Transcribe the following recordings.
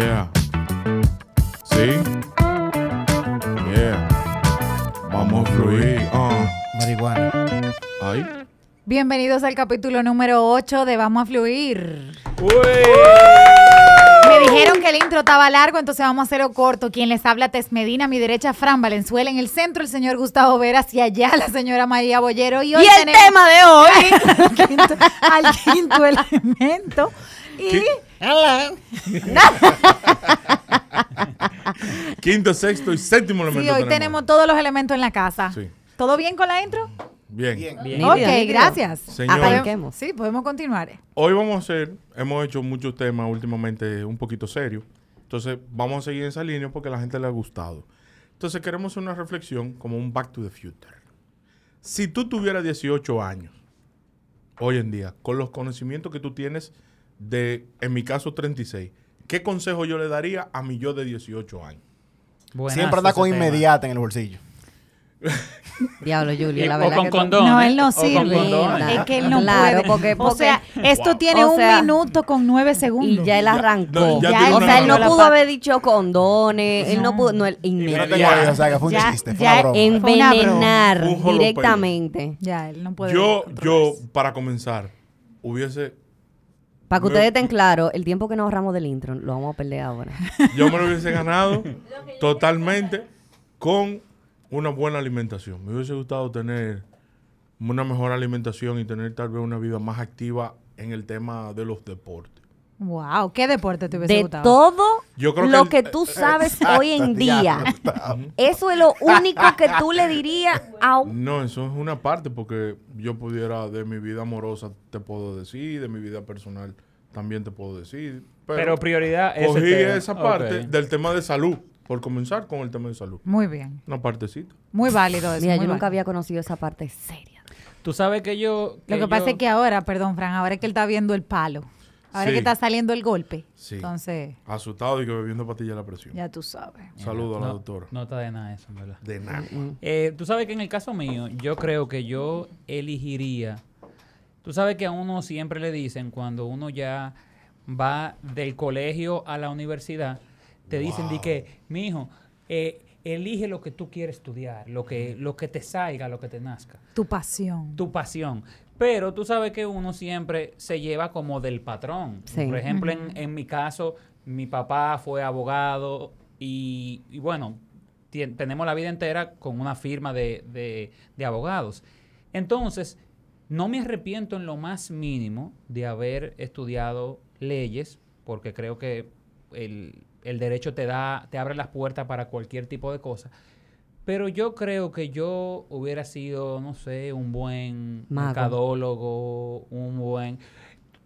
Yeah. Sí. Yeah. Vamos a fluir. Ah. Marihuana. Ahí. Bienvenidos al capítulo número 8 de Vamos a Fluir. Uy. Me dijeron que el intro estaba largo, entonces vamos a hacerlo corto. Quien les habla, Tess Medina, a mi derecha, Fran Valenzuela, en el centro, el señor Gustavo Veras y allá la señora María Bollero. Y hoy Y el tenemos tema de hoy. al quinto, al quinto elemento. Y Quinto, sexto y séptimo elemento. sí, hoy tenemos todos los elementos en la casa. Sí. ¿Todo bien con la intro? Bien. Bien. ok, Nítido, nítido. gracias. Señor. Arranquemos. Sí, podemos continuar. Hoy vamos a hacer, hemos hecho muchos temas últimamente un poquito serios. Entonces vamos a seguir en esa línea porque a la gente le ha gustado. Entonces queremos hacer una reflexión como un back to the future. Si tú tuvieras 18 años, hoy en día, con los conocimientos que tú tienes de, en mi caso, 36, ¿qué consejo yo le daría a mi yo de 18 años? Siempre anda con inmediata en el bolsillo. Diablo, Julio, la o verdad con que condones. No, él no o con sirve. Es que él no Claro, puede. porque- o porque- sea, esto Wow. tiene O un minuto con nueve segundos. Y ya él arrancó. No, ya Ya tiene él o sea, él no pudo haber dicho condones, él no pudo, no, él o sea, que fue un Ya- chiste, fue ya una broma. en- Fue una Envenenar directamente. Ya, él no puede. Yo, yo, para comenzar, hubiese, Para que ustedes estén claros, el tiempo que nos ahorramos del intro lo vamos a perder ahora. yo me lo hubiese ganado totalmente con una buena alimentación. Me hubiese gustado tener una mejor alimentación y tener tal vez una vida más activa en el tema de los deportes. Wow, ¿qué deporte te hubiese De gustado? todo Yo creo lo que que el- tú sabes hoy en día, eso es lo único que tú le dirías a un... No, eso es una parte porque yo pudiera de mi vida amorosa te puedo decir, de mi vida personal también te puedo decir. Pero, Pero prioridad es cogí el tema. esa parte del tema de salud, por comenzar con el tema de salud. Muy bien. Una partecita. Muy válido eso. Mira, yo nunca había conocido esa parte seria. Tú sabes que yo... Lo que pasa es que ahora, perdón, Fran, ahora es que él está viendo el palo. Ahora es que está saliendo el golpe. Sí. Entonces, Asustado y que bebiendo pastillas de la presión. ya tú sabes. Saludo a la no, doctora. No está de nada eso, en verdad. De nada. Eh, tú sabes que en el caso mío, yo creo que yo elegiría. Tú sabes que a uno siempre le dicen cuando uno ya va del colegio a la universidad, te dicen di que, mi hijo, elige lo que tú quieres estudiar, lo que, lo que te salga, lo que te nazca, Tu pasión. tu pasión. Pero tú sabes que uno siempre se lleva como del patrón. Sí. Por ejemplo, en, en mi caso, mi papá fue abogado y, y bueno, tenemos la vida entera con una firma de, de- de abogados. Entonces, no me arrepiento en lo más mínimo de haber estudiado leyes, porque creo que el, el derecho te da, te abre las puertas para cualquier tipo de cosa. Pero yo creo que yo hubiera sido, no sé, un buen Mago. mercadólogo, un buen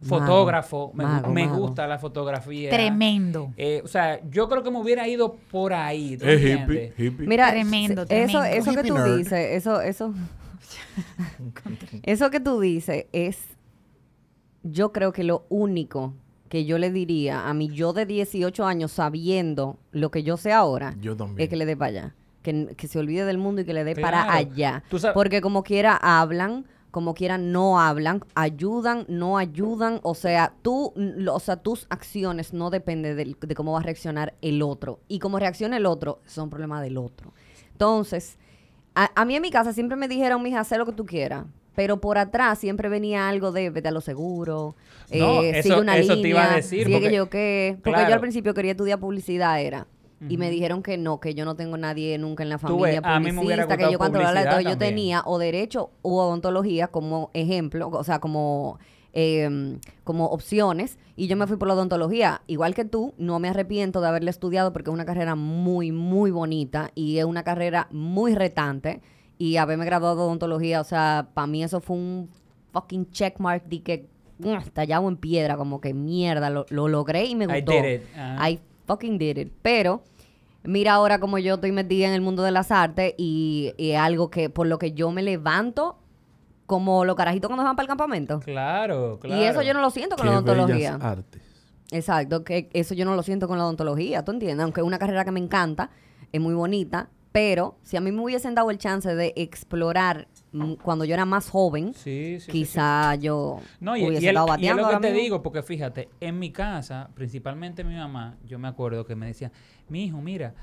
Mago. fotógrafo. Me, gu- Mago, me mago. gusta la fotografía. Tremendo. Eh, o sea, yo creo que me hubiera ido por ahí. ¿tú Es hippie, hippie. Mira, Tremendo, eso, tremendo. eso que Hippie tú nerd. dices, eso, eso, eso que tú dices es, yo creo que lo único que yo le diría a mi yo de 18 años sabiendo lo que yo sé ahora, Yo también. es que le dé para allá. Que, que se olvide del mundo y que le dé para allá. Porque como quiera hablan, como quiera no hablan, ayudan, no ayudan. O sea, tú, o sea, tus acciones no dependen de, cómo va a reaccionar el otro. Y cómo reacciona el otro, son problemas del otro. Entonces, a, a mí en mi casa siempre me dijeron, mija, haz lo que tú quieras. Pero por atrás siempre venía algo de vete a lo seguro, No, eh, eso- sigue una eso te línea, iba a decir, sigue porque- yo qué. Porque claro. yo al principio quería estudiar publicidad, era. Y me dijeron que no, que yo no tengo nadie nunca en la ves, familia a mí me hubiera publicista, que yo todo. publicidad Yo tenía o derecho u odontología como ejemplo, o sea, como, eh, como opciones. Y yo me fui por la odontología. Igual que tú, no me arrepiento de haberla estudiado porque es una carrera muy, muy bonita y es una carrera muy retante. Y haberme graduado de odontología, o sea, para mí eso fue un fucking checkmark de que tallado en piedra, como que mierda, lo, lo logré y me I gustó. did it. Ajá. I fucking did it. Pero mira ahora como yo estoy metida en el mundo de las artes y, y es algo que por lo que yo me levanto como los carajitos cuando van para el campamento. Claro, claro. Y eso yo no lo siento con Qué la odontología. bellas artes. Exacto, que eso yo no lo siento con la odontología, ¿tú entiendes? Aunque es una carrera que me encanta, es muy bonita, pero si a mí me hubiesen dado el chance de explorar cuando yo era más joven, Sí, sí, sí, quizá yo No, y, hubiese y el- estado y es bateando lo que te digo, porque fíjate, en mi casa, principalmente mi mamá, yo me acuerdo que me decía, mi hijo, mira,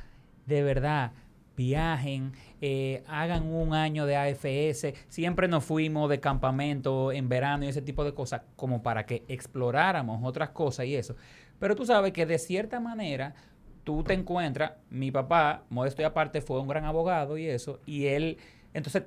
de verdad, viajen, eh, hagan un año de AFS, siempre nos fuimos de campamento en verano y ese tipo de cosas, como para que exploráramos otras cosas y eso. Pero tú sabes que de cierta manera tú te encuentras, mi papá, modesto y aparte, fue un gran abogado y eso, y él, entonces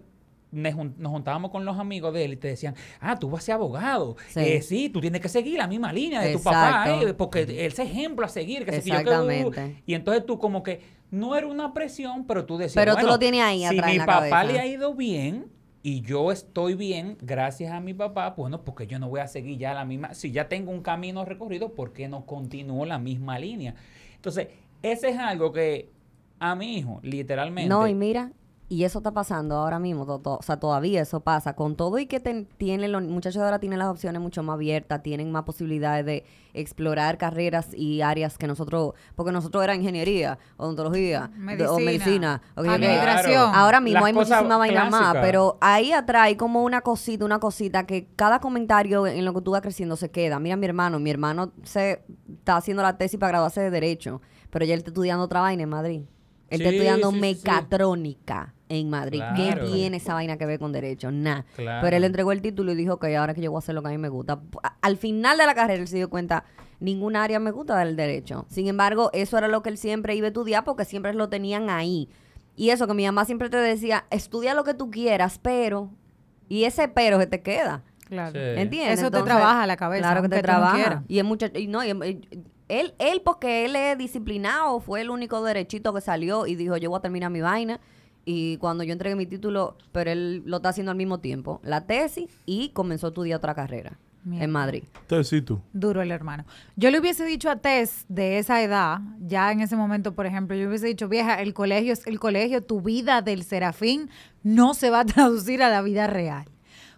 nos juntábamos con los amigos de él y te decían, ah, tú vas a ser abogado. Sí. Eh, sí, tú tienes que seguir la misma línea de tu papá, eh, porque él es ejemplo a seguir. Que que, uh, y entonces tú como que no era una presión, pero tú decías, Pero tú lo tienes ahí si atrás mi en la papá cabeza. le ha ido bien y yo estoy bien gracias a mi papá, bueno, porque yo no voy a seguir ya la misma, si ya tengo un camino recorrido, ¿por qué no continúo la misma línea? Entonces, ese es algo que a mi hijo, literalmente, No, y mira, y eso está pasando ahora mismo, to- to- o sea, todavía eso pasa. Con todo y que ten- tienen los muchachos de ahora tienen las opciones mucho más abiertas, tienen más posibilidades de explorar carreras y áreas que nosotros, porque nosotros era ingeniería, odontología, de- o Medicina. Ahora mismo Las hay muchísima vaina más, pero ahí atrás hay como una cosita, una cosita que cada comentario en lo que tú vas creciendo se queda. Mira mi hermano, mi hermano se está haciendo la tesis para graduarse de Derecho, pero ya él está estudiando otra vaina en Madrid. Él está Sí, estudiando sí, sí, sí. En Madrid. ¿Qué Claro. tiene esa vaina que ver con Derecho? Nada. Claro. Pero él entregó el título y dijo que ahora que yo voy a hacer lo que a mí me gusta. Al final de la carrera él se dio cuenta, ninguna área me gusta del derecho. Sin embargo, eso era lo que él siempre iba a estudiar porque siempre lo tenían ahí. Y eso que mi mamá siempre te decía, estudia lo que tú quieras, pero... Y ese pero se te queda. Claro. Sí. ¿Entiendes? Eso te trabaja la cabeza, Claro que te no trabaja. y es mucho, y no, y- y- él, él, porque él es disciplinado, fue el único derechito que salió y dijo, yo voy a terminar mi vaina. Y cuando yo entregué mi título, pero él lo está haciendo al mismo tiempo, la tesis y comenzó a estudiar otra carrera Mierda. en Madrid. Tú. Duro el hermano. Yo le hubiese dicho a Tess de esa edad, ya en ese momento, por ejemplo, yo hubiese dicho, vieja, el colegio es el colegio, tu vida del serafín no se va a traducir a la vida real.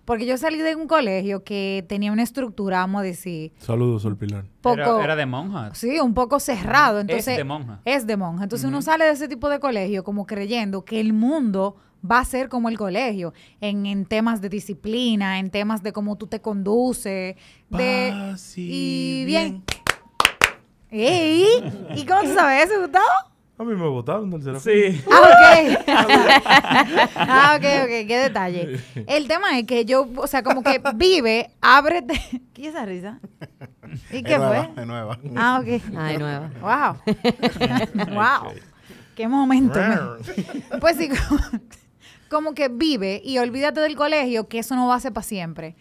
Porque yo salí de un colegio que tenía una estructura, vamos a decir, Saludos, Sol Pilar. poco... Era, era de monja. Sí, un poco cerrado. Entonces, es de monja. Es de monja. Entonces uno sale de ese tipo de colegio como creyendo que el mundo va a ser como el colegio, en, en temas de disciplina, en temas de cómo tú te conduces, de... Paz y bien. ¡Ey! ¿Y cómo tú sabes eso, Gustavo? A mí me votaron del Serafín. Sí. Ah, ok. ah, ok, ok. Qué detalle. El tema es que yo, o sea, como que vive, ábrete. ¿Qué es esa risa? ¿Y qué nueva, fue? es nueva. Ah, ok. Ay, nueva. Wow. wow. Qué momento. me- Pues sí, como, como que vive y olvídate del colegio, que eso no va a ser para siempre.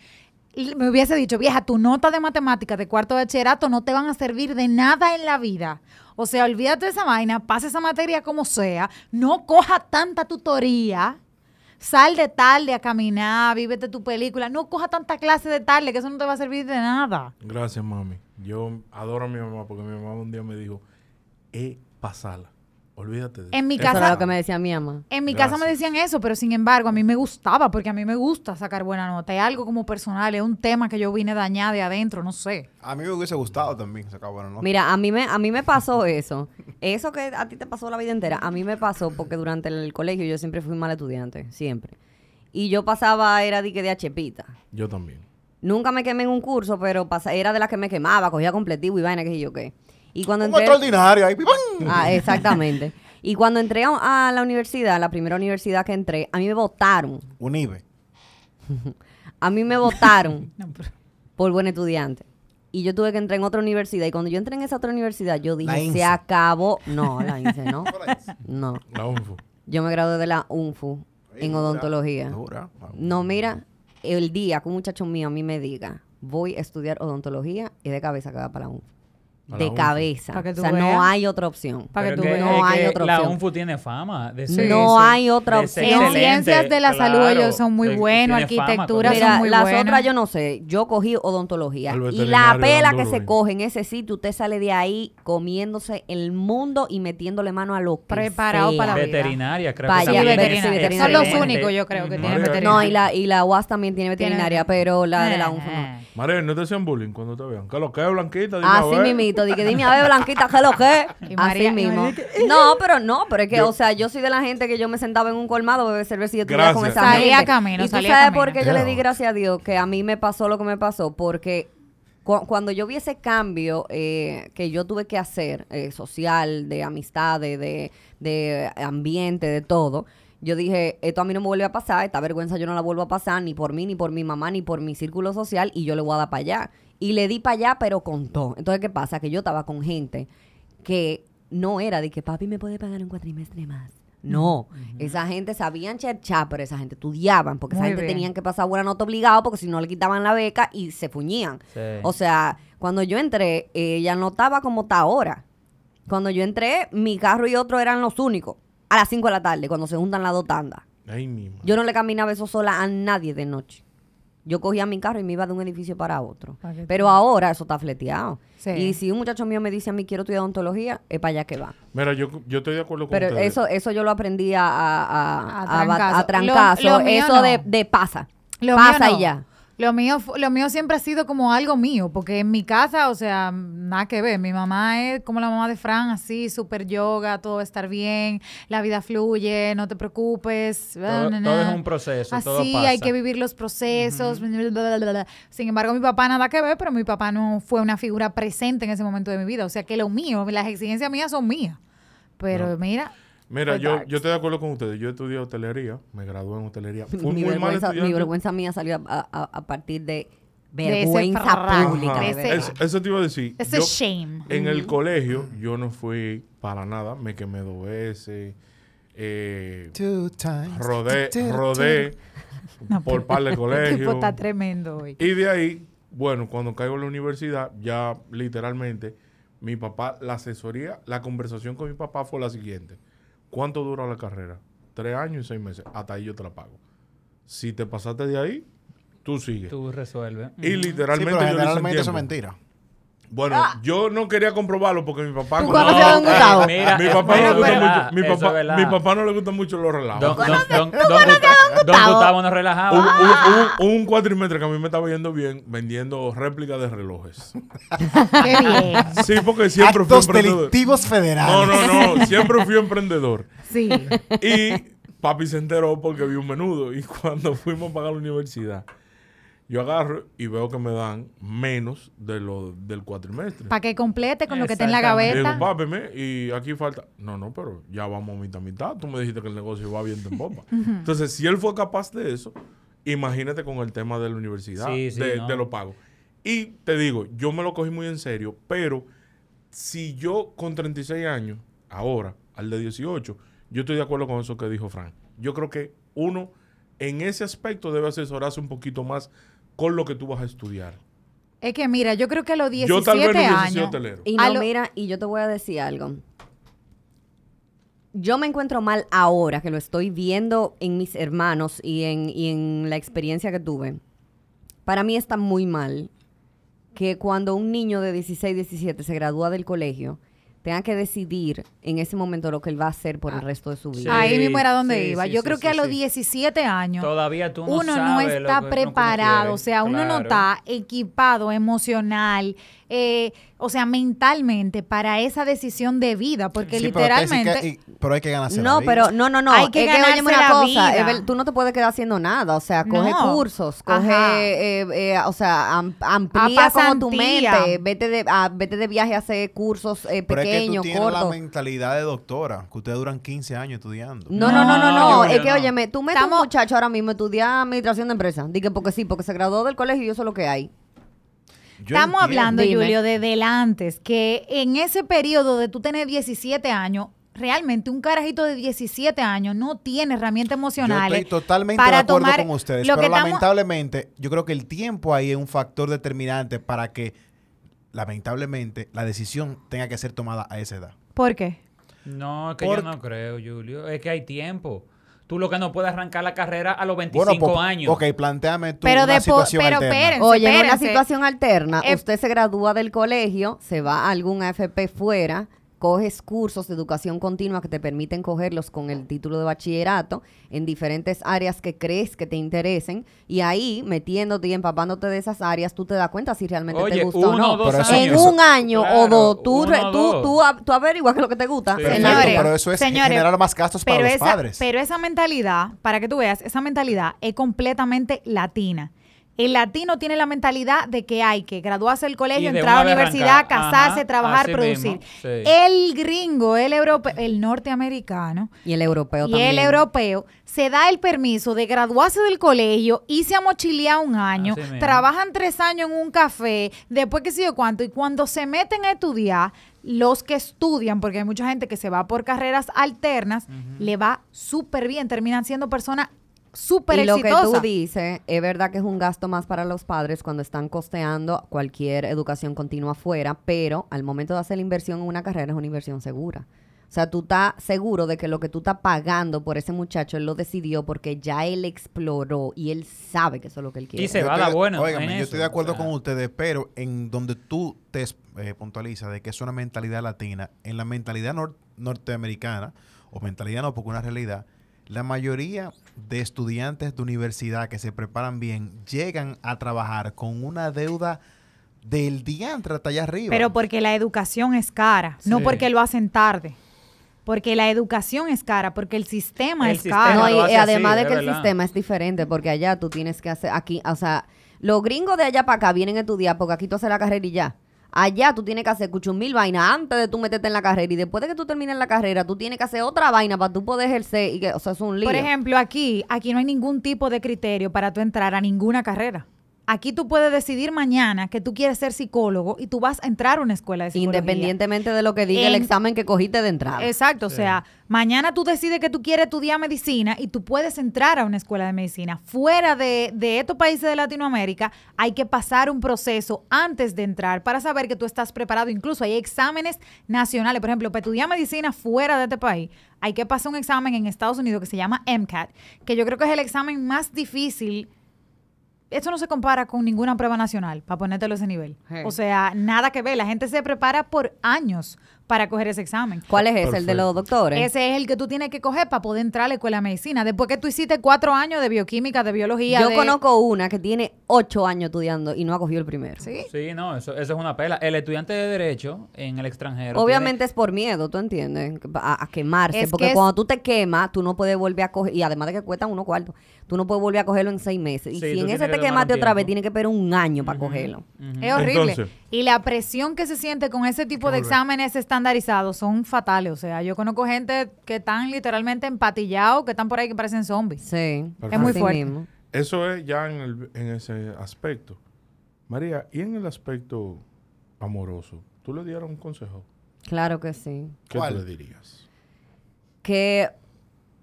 Me hubiese dicho, vieja, tu nota de matemáticas de cuarto de bachillerato no te van a servir de nada en la vida. O sea, olvídate de esa vaina, pasa esa materia como sea, no coja tanta tutoría. Sal de tarde a caminar, vívete tu película. No coja tanta clase de tarde, que eso no te va a servir de nada. Gracias, mami. Yo adoro a mi mamá porque mi mamá un día me dijo, eh, pasala. Olvídate de En mi Eso casa, era lo que me decía mi mamá. En mi casa me decían eso, pero sin embargo a mí me gustaba, porque a mí me gusta sacar buena nota. Es algo como personal, es un tema que yo vine dañada de adentro, no sé. A mí me hubiese gustado también sacar buena nota. Mira, a mí me a mí me pasó eso. Eso que a ti te pasó la vida entera, a mí me pasó porque durante el colegio yo siempre fui mal estudiante, siempre. Y yo pasaba, era de de achepita. Yo también. Nunca me quemé en un curso, pero pasa- era de las que me quemaba, cogía completivo y vaina, que sé yo qué. Y cuando entré... extraordinario ahí. ¡pim! Ah, exactamente. Y cuando entré a, a la universidad, la primera universidad que entré, a mí me votaron. Unive. A mí me votaron No, pero- por buen estudiante. Y yo tuve que entrar en otra universidad. Y cuando yo entré en esa otra universidad, yo dije, se acabó. No, la INSE, ¿no? No. La UNFU. Yo me gradué de la UNFU en Dura, odontología. dura. No, mira, el día que un muchacho mío a mí me diga, voy a estudiar odontología, y de cabeza que va para la UNFU. La De UNFU. cabeza. O sea, veas. no hay otra opción. Para que Pero tú que- veas. No es hay que otra La opción. UNFU tiene fama de ser- No hay otra opción. En ciencias de la salud claro. ellos son muy buenos, arquitectura son Mira, muy las buenas. otras yo no sé. Yo cogí odontología. Y la pela que se coge en ese sitio, usted sale de ahí comiéndose el mundo y metiéndole mano a lo que Preparado sea. para la vida. Veterinaria, creo que sí, veterinaria. Son los únicos, yo creo, que tienen veterinaria. No, y la, y la UAS también tiene veterinaria, pero la de la UNFU no. María, no te hacían bullying cuando te vean. Que lo que es blanquita. Así vez. mismito. Dije, dime a ver, Blanquita, ¿qué es lo que? Y María- Así mismo. No, pero no, pero es que, Yo- o sea, yo soy de la gente que yo me sentaba en un colmado, bebé cerveza y yo estudiaba con Gracias. esa Salía gente. camino, y tú salía sabes camino. por qué yo le di gracias a Dios que a mí me pasó lo que me pasó, porque cu- cuando yo vi ese cambio eh, que yo tuve que hacer, eh, social, de amistad, de, de, de ambiente, de todo, yo dije, esto a mí no me vuelve a pasar, esta vergüenza yo no la vuelvo a pasar, ni por mí, ni por mi mamá, ni por mi círculo social, y yo le voy a dar para allá. Y le di para allá, pero con todo. Entonces, ¿qué pasa? Que yo estaba con gente que no era de que papi me puede pagar un cuatrimestre más. No, esa gente sabían cherchar, pero esa gente estudiaban, porque Muy esa gente bien. tenían que pasar buena nota obligado, porque si no le quitaban la beca y se fuñían. Sí. O sea, cuando yo entré, ella no estaba como está ahora. Cuando yo entré, mi carro y otro eran los únicos. A las 5 de la tarde, cuando se juntan las dos tandas. Ay, mi madre. Yo no le caminaba eso sola a nadie de noche. Yo cogía mi carro y me iba de un edificio para otro. Que Pero ahora eso está fleteado. Sí. Y si un muchacho mío me dice a mí quiero estudiar odontología, es para allá que va. Mira, yo, yo estoy de acuerdo con Pero ustedes. eso eso yo lo aprendí a, a, a- A a ba- trancazo. a trancazo. Lo- eso no. de, de pasa. Lo pasa no. y ya. Lo mío, lo mío siempre ha sido como algo mío, porque en mi casa, o sea, nada que ver. Mi mamá es como la mamá de Fran, así, súper yoga, todo va a estar bien, la vida fluye, no te preocupes. Todo, na, todo es un proceso, todo Así pasa. hay que vivir los procesos. bla, bla, bla, bla, bla. Sin embargo, mi papá nada que ver, pero mi papá no fue una figura presente en ese momento de mi vida. O sea que lo mío, las exigencias mías son mías. Pero No. mira, Mira, Fue yo, yo estoy de acuerdo con ustedes. Yo estudié hotelería, me gradué en hotelería. Fui Mi muy mal vergüenza, mi estudiante. vergüenza mía salió a, a- a partir de De ese vergüenza pública. De ese- verdad. Eso, eso te iba a decir. ese Yo- shame. En el colegio yo no fui para nada, me quemé dos veces, eh, Two times. rodé, rodé No, por par de El tipo colegios. está tremendo hoy. Y de ahí, bueno, cuando caigo en la universidad, ya literalmente, mi papá, la asesoría, la conversación con mi papá fue la siguiente. ¿Cuánto dura la carrera? Tres años y seis meses. Hasta ahí yo te la pago. Si te pasaste de ahí, tú sigues. Tú resuelves. Y Sí, literalmente pero yo generalmente eso es mentira. Bueno, yo no quería comprobarlo porque mi papá... ¿Tú No, Gustavo? eh, Mira, mi eso papá no le gusta mucho. Mi papá, verdad. mi papá no le gusta mucho los relajos. Don, don, don, don, Gustavo, don Gustavo relajaba. hubo- hubo un cuatrimestre que a mí me estaba yendo bien vendiendo réplicas de relojes. Qué bien. Sí, porque siempre fui Actos emprendedor. delictivos No, federales. no, no. Siempre fui emprendedor. Sí. Y papi se enteró porque vi un menudo. Y cuando fuimos a pagar la universidad, yo agarro y veo que me dan menos de lo del cuatrimestre. Para que complete con lo que está en la digo, gaveta. me- y aquí falta. No, no, pero ya vamos a mitad mitad. Tú me dijiste que el negocio va bien en bomba. Entonces, si él fue capaz de eso, imagínate con el tema de la universidad, Sí, sí, de, no. de los pagos. Y te digo, yo me lo cogí muy en serio, pero si yo con 36 años, ahora, al de 18, yo estoy de acuerdo con eso que dijo Frank. Yo creo que uno, en ese aspecto, debe asesorarse un poquito más con lo que tú vas a estudiar. Es que mira, yo creo que a los yo tal vez 17 años. hotelero. Y no, lo- mira, y yo te voy a decir algo. Yo me encuentro mal ahora que lo estoy viendo en mis hermanos y en, y en la experiencia que tuve. Para mí está muy mal que cuando un niño de 16, 17 se gradúa del colegio, tenga que decidir en ese momento lo que él va a hacer por el resto de su Sí. vida. Ahí mismo era donde sí, iba. sí, Yo sí, creo que sí, a los sí. 17 años Todavía tú no uno no sabes lo está lo que preparado, quiere. o sea, uno no Claro. está equipado emocional, eh, o sea, mentalmente para esa decisión de vida, porque Sí, pero, que sí que- literalmente... y- pero hay que ganarse No, la vida. pero no, no, no. Hay que es que ganarse la cosa, vida. tú no te puedes quedar haciendo nada, o sea, coge No. cursos, coge, eh, eh, o sea, am- amplía como tu mente, vete de, a- vete de viaje a hacer cursos eh, Es que tú tienes la mentalidad de doctora, que ustedes duran 15 años estudiando. No, no, no, no, no, No, es que no. óyeme, tú metes un Estamos- muchacho ahora mismo a estudiar administración de empresas, dije porque sí, porque se graduó del colegio y eso es lo que hay. Yo Estamos entiendo. hablando, Dime. Julio, desde el antes, que en ese periodo de tú tener 17 años, realmente un carajito de 17 años no tiene herramientas Yo emocionales. estoy totalmente para de acuerdo tomar con ustedes, lo pero que estamos- lamentablemente yo creo que el tiempo ahí es un factor determinante para que, lamentablemente, la decisión tenga que ser tomada a esa edad. ¿Por qué? No, es que Por- yo no creo, Julio. Es que hay tiempo. Tú lo que no puedes arrancar la carrera a los 25 Bueno, pues, años. ok, planteame tú Pero una situación pero alterna. espérense. Oye, en una espérense. situación alterna, Eh, usted se gradúa del colegio, se va a algún AFP fuera coges cursos de educación continua que te permiten cogerlos con el título de bachillerato en diferentes áreas que crees que te interesen y ahí metiéndote y empapándote de esas áreas tú te das cuenta si realmente te gusta o no. dos en años. un año o dos, tú, uno re- o tú, dos. tú, tú averiguas qué es lo que te gusta. Sí. Señores, pero eso es señores, generar más gastos para los esa, padres. Pero esa mentalidad, para que tú veas, esa mentalidad es completamente latina. El latino tiene la mentalidad de que hay que graduarse del colegio, entrar a la universidad, arrancar. casarse, Ajá, trabajar, producir. sí. El gringo, el europeo, el norteamericano Y el europeo y también. el europeo se da el permiso de graduarse del colegio, irse a mochilear un año, Así mismo. trabajan tres años en un café, después que sé yo cuánto, y cuando se meten a estudiar, los que estudian, porque hay mucha gente que se va por carreras alternas, le va súper bien, terminan siendo personas súper y lo que tú dices, es verdad que es un gasto más para los padres cuando están costeando cualquier educación continua afuera, pero al momento de hacer la inversión en una carrera es una inversión segura. O sea, tú estás seguro de que lo que tú estás pagando por ese muchacho, él lo decidió porque ya él exploró y él sabe que eso es lo que él quiere. Y se Yo va a estoy dar de- bueno. óigame, en yo eso, estoy de acuerdo o sea. con ustedes, pero en donde tú te es- eh, puntualizas de que es una mentalidad latina, en la mentalidad nor- norteamericana, o mentalidad no, porque una realidad, la mayoría de estudiantes de universidad que se preparan bien llegan a trabajar con una deuda del diantre hasta allá arriba. Pero porque la educación es cara, no porque lo hacen tarde. Porque la educación es cara, porque el sistema El es sistema caro. No, y, además así, de que el verdad. sistema es diferente, porque allá tú tienes que hacer, aquí, o sea, los gringos de allá para acá vienen a estudiar porque aquí tú haces la carrera y ya. Allá tú tienes que hacer mil vainas antes de tú meterte en la carrera y después de que tú termines la carrera tú tienes que hacer otra vaina para tú poder ejercer y que, o sea, es un lío. Por ejemplo, aquí, aquí no hay ningún tipo de criterio para tú entrar a ninguna carrera. Aquí tú puedes decidir mañana que tú quieres ser psicólogo y tú vas a entrar a una escuela de psicología. Independientemente de lo que diga el En- examen que cogiste de entrada. Exacto, o sea, mañana tú decides que tú quieres estudiar medicina y tú puedes entrar a una escuela de medicina. Fuera de, de estos países de Latinoamérica, hay que pasar un proceso antes de entrar para saber que tú estás preparado. Incluso hay exámenes nacionales. Por ejemplo, para estudiar medicina fuera de este país, hay que pasar un examen en Estados Unidos que se llama MCAT, que yo creo que es el examen más difícil esto no se compara con ninguna prueba nacional, para ponértelo a ese nivel. O sea, nada que ver. La gente se prepara por años para coger ese examen. ¿Cuál es ese? ¿El de los doctores? Ese es el que tú tienes que coger para poder entrar a la escuela de medicina. Después que tú hiciste cuatro años de bioquímica, de biología. Yo de- conozco una que tiene ocho años estudiando y no ha cogido el primero. Sí. Sí, no, eso, eso es una pela. El estudiante de Derecho en el extranjero. Obviamente es por miedo, ¿tú entiendes? A, a quemarse. Es porque que es- cuando tú te quemas, tú no puedes volver a coger. Y además de que cuestan unos cuartos, tú no puedes volver a cogerlo en seis meses. Y Sí, si en ese te quemaste otra vez, tienes que esperar un año para cogerlo. Es horrible. Entonces- y la presión que se siente con ese tipo de exámenes estandarizados son fatales. O sea, yo conozco gente que están literalmente empatillados, que están por ahí que parecen zombies. Sí. Es muy fuerte. Eso es ya en, el- en ese aspecto. María, ¿y en el aspecto amoroso? ¿Tú le dieras un consejo? Claro que sí. ¿Qué ¿Cuál? tú le dirías? Que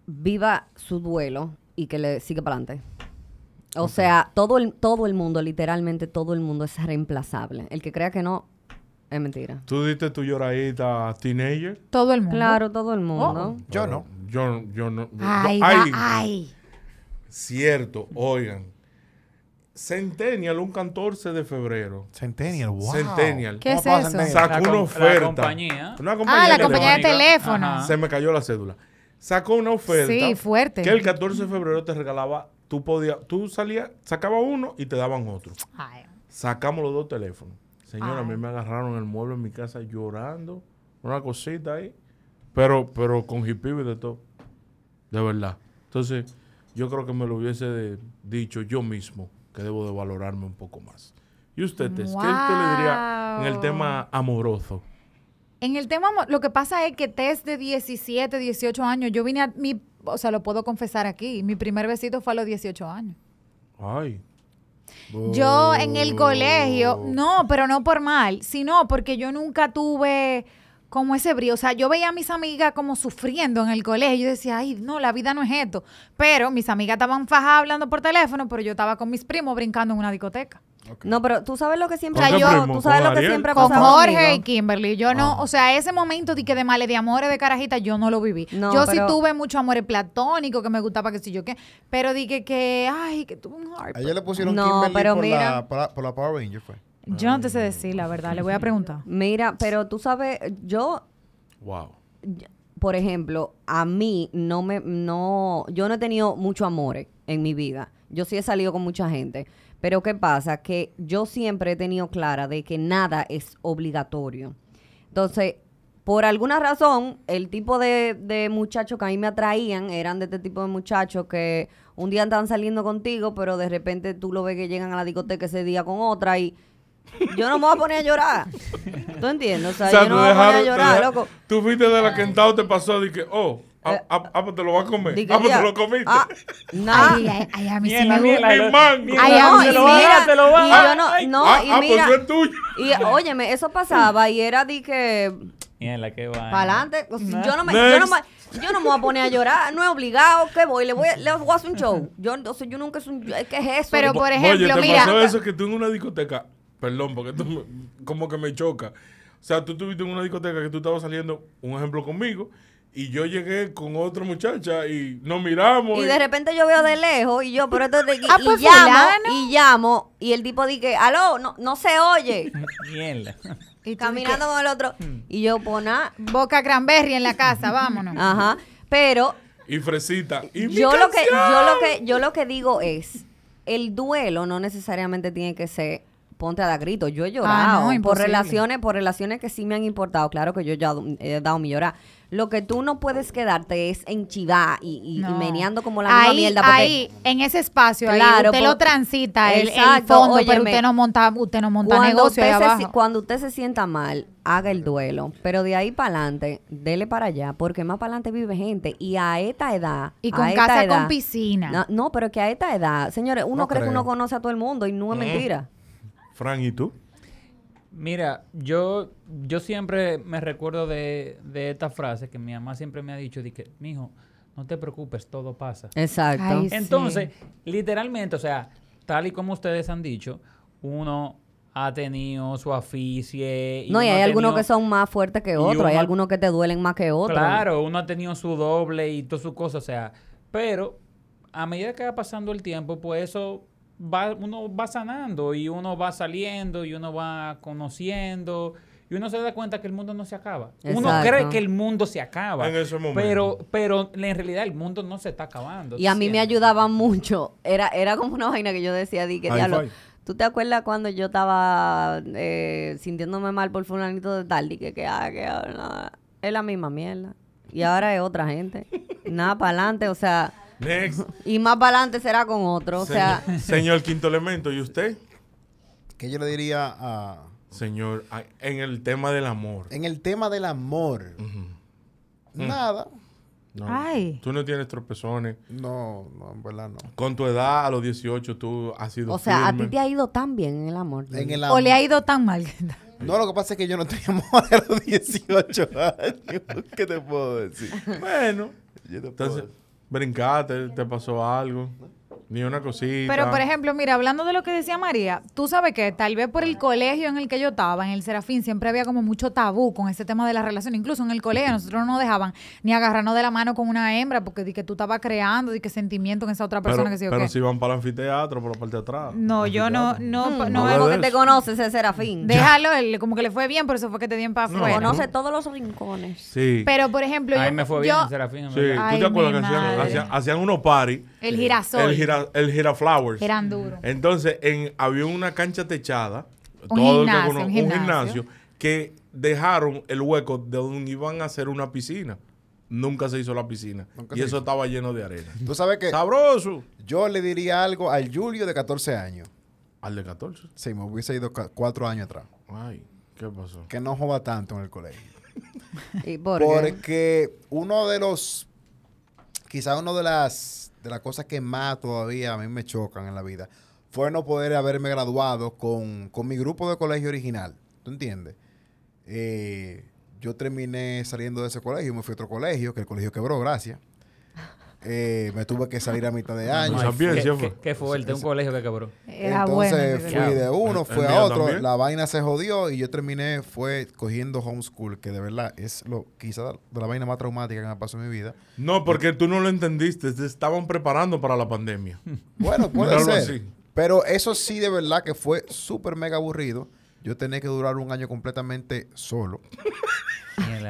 viva su duelo y que le siga para adelante. O sea, todo el, todo el mundo, literalmente todo el mundo es reemplazable. El que crea que no, es mentira. ¿Tú diste tu lloradita teenager? Todo el mundo. Claro, todo el mundo. Yo no. Yo, yo no. yo- Ay, ay, ay. Cierto, oigan. Centennial, un 14 de febrero. Centennial, wow. Centennial. ¿Qué ¿Cómo es eso? Sacó La una com- la oferta. compañía. Una Ah, la compañía de teléfono. Ajá. Se me cayó la cédula. Sacó una oferta. Sí, fuerte. Que el 14 de febrero te regalaba. Tú podías. Tú salías, sacabas uno y te daban otro. Ay. Sacamos los dos teléfonos. Señora, a mí me agarraron el mueble en mi casa llorando. Una cosita ahí. Pero, pero con hippie y de todo. De verdad. Entonces, yo creo que me lo hubiese de- dicho yo mismo que debo de valorarme un poco más. ¿Y usted, Tess? ¿Qué usted le diría en el tema amoroso? En el tema, lo que pasa es que test de 17, 18 años, yo vine a mi, o sea, lo puedo confesar aquí, mi primer besito fue a los 18 años. Ay. Yo en el colegio, no, pero no por mal, sino porque yo nunca tuve como ese brío. O sea, yo veía a mis amigas como sufriendo en el colegio. Yo decía, ay, no, la vida no es esto. Pero mis amigas estaban fajadas hablando por teléfono, pero yo estaba con mis primos brincando en una discoteca. No, pero tú sabes lo que siempre ¿Con qué yo, primo? tú sabes ¿Con lo que siempre ha Con Jorge conmigo? y Kimberly. Yo no, o sea, ese momento de que de males de amores de carajita, yo no lo viví. No, yo pero- sí tuve mucho amores platónicos que me gustaba, que si yo qué. Pero dije que, ay, que tuve un heart. A ella le pusieron No, Kimberly pero por, mira. la, por, la, por la Power Ranger, fue. Yo no te sé decir la verdad, le voy a preguntar. Mira, pero tú sabes, yo Wow. por ejemplo, a mí no me, no, yo no he tenido mucho amor en mi vida. Yo sí he salido con mucha gente. Pero ¿qué pasa? Que yo siempre he tenido clara de que nada es obligatorio. Entonces, por alguna razón, el tipo de, de muchachos que a mí me atraían eran de este tipo de muchachos que un día estaban saliendo contigo, pero de repente tú lo ves que llegan a la discoteca ese día con otra y yo no me voy a poner a llorar. ¿Tú entiendes? O sea, O sea, yo no me voy a poner a llorar, loco. Tú fuiste de la que en te pasó y que, oh, ah, Eh, ah, ah, pues te lo vas a comer. Di que Ah, pues te lo comiste. Ah, nah. Ay, ay, ay, a mí sí me gusta. Ay, no, vas, mira, te lo vas. y yo no, no, ah, y ah, mira, pues es tuyo. y óyeme, eso pasaba y era de que Miela, qué vaina. para adelante, Nah. yo no me, yo no me, yo no me voy a poner a llorar, no es obligado, que voy, le voy, a- le voy a hacer un show. Yo, o sea, yo nunca es un, ¿qué es eso? Pero, por Oye, ejemplo, te mira. pasó eso que tú en una discoteca, perdón, porque esto me- como que me choca. O sea, tú estuviste en una discoteca que tú estabas saliendo, un ejemplo conmigo, y yo llegué con otra muchacha y nos miramos. y de repente yo veo de lejos y yo, pero esto de, y, Ah, y pues llamo, fulano. y llamo, y el tipo dice, aló, no, no se oye, Miela. y caminando con el otro, y yo pona, que, Boca cranberry en la casa, vámonos. ajá, pero y fresita. Y mi yo lo que yo lo que yo lo que digo es el duelo no necesariamente tiene que ser ponte a dar gritos yo he llorado no, por relaciones por relaciones que sí me han importado claro que yo ya he dado mi llorar lo que tú no puedes quedarte es en y, y, meneando como la misma ahí, mierda porque ahí, en ese espacio, ahí, Claro, usted lo transita, el, fondo, pero usted no monta, usted no monta cuando negocio ahí usted, se, si- abajo. cuando usted se sienta mal, haga el duelo. Pero de ahí para adelante, dele para allá, porque más para adelante vive gente. Y a esta edad. Y a con esta casa edad- con piscina. No, no, pero que a esta edad, señores, uno No cree que uno conoce a todo el mundo y no es mentira. Fran, ¿y tú? Mira, yo, yo siempre me recuerdo de, de esta frase que mi mamá siempre me ha dicho, de que, mijo, no te preocupes, todo pasa. Exacto. Ay, sí. Entonces, literalmente, o sea, tal y como ustedes han dicho, uno ha tenido su aficie. no, y hay ha algunos tenido- que son más fuertes que otros, hay uno- algunos que te duelen más que otros. Claro, uno ha tenido su doble y todas sus cosas, o sea, pero a medida que va pasando el tiempo, pues eso va, uno va sanando y uno va saliendo y uno va conociendo y uno se da cuenta que el mundo no se acaba. Uno cree que el mundo se acaba. En ese momento. Pero, pero en realidad el mundo no se está acabando. Y a mí me ayudaba mucho. Era, era como una vaina que yo decía, di que diablo. ¿Tú te acuerdas cuando yo estaba eh, sintiéndome mal por fulanito de tal? Y que, que, ah, que ah, no, es la misma mierda. Y ahora es otra gente. Nada para adelante, o sea, Next. y más para adelante será con otro. O sea, señor, señor quinto elemento, ¿y usted? ¿Qué yo le diría a, Señor, a- en el tema del amor. en el tema del amor? Ujú. Nada. No. Ay. Tú no tienes tropezones. No, no, en verdad no. Con tu edad, a los 18, tú has sido o sea, a ti te ha ido tan bien en el amor. En el O am- le ha ido tan mal. No, lo que pasa es que yo no tenía amor a los 18 años. ¿Qué te puedo decir? Bueno, Yo te puedo entonces, decir. Brincaste, te pasó algo. Ni una cosita. Pero, por ejemplo, mira, hablando de lo que decía María, tú sabes que tal vez por el colegio en el que yo estaba, en el Serafín, siempre había como mucho tabú con ese tema de la relación. Incluso en el colegio nosotros no nos dejaban ni agarrarnos de la mano con una hembra porque di que tú estabas creando, di que sentimiento en esa otra persona pero, que sí pero qué. si van para el anfiteatro, por la parte de atrás. No, yo no, no, Mm, no, no me- veo porque te conoces ese serafín. déjalo, él como que le fue bien, por eso fue que te dieron para No, afuera. Conoce todos los rincones. Sí. Pero, por ejemplo, A yo, mí me fue bien yo- en Serafín. en sí. Ay, ¿Tú te acuerdas que hacían, hacían, hacían unos party? El girasol, El gira, el giraflowers. eran duros. Entonces, en, había una cancha techada. Un todo el que gimnasio, cono- un un gimnasio. gimnasio que dejaron el hueco de donde iban a hacer una piscina. Nunca se hizo la piscina. Nunca y eso hizo. estaba lleno de arena. Tú sabes que Sabroso. yo le diría algo al Julio de 14 años. Al de 14. Sí, me hubiese ido cuatro años atrás. Ay, ¿qué pasó? Que no joda tanto en el colegio. ¿Y por qué? Porque uno de los, quizás una de las, de las cosas que más todavía a mí me chocan en la vida, fue no poder haberme graduado con, con mi grupo de colegio original. ¿Tú entiendes? Eh, yo terminé saliendo de ese colegio, me fui a otro colegio, que el colegio quebró, gracias. Eh, me tuve que salir a mitad de año. Mucha sapiencia Qué, fue. qué- qué fuerte, un colegio que quebró. Era Entonces bueno. de fui de uno, fui el a otro, también. la vaina se jodió y yo terminé fue cogiendo homeschool, que de verdad es lo quizás de la vaina más traumática que me pasó en mi vida. No, porque tú no lo entendiste. Te estaban preparando para la pandemia. Bueno, puede ser. así. Pero eso sí de verdad que fue súper mega aburrido. Yo tenía que durar un año completamente solo.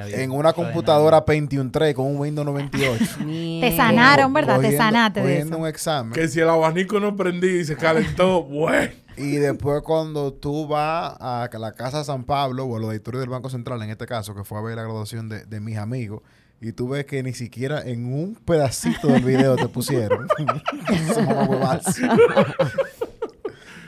En una computadora Pentium 3 con un Windows 98. Te sanaron, ¿verdad? Te Cogiendo- sanaste de eso. un examen. Que si el abanico no prendí y se calentó, bueno. Y después cuando tú vas a la Casa de San Pablo o al auditorio del Banco Central, en este caso, que fue a ver la graduación de, de mis amigos, y tú ves que ni siquiera en un pedacito del video te pusieron.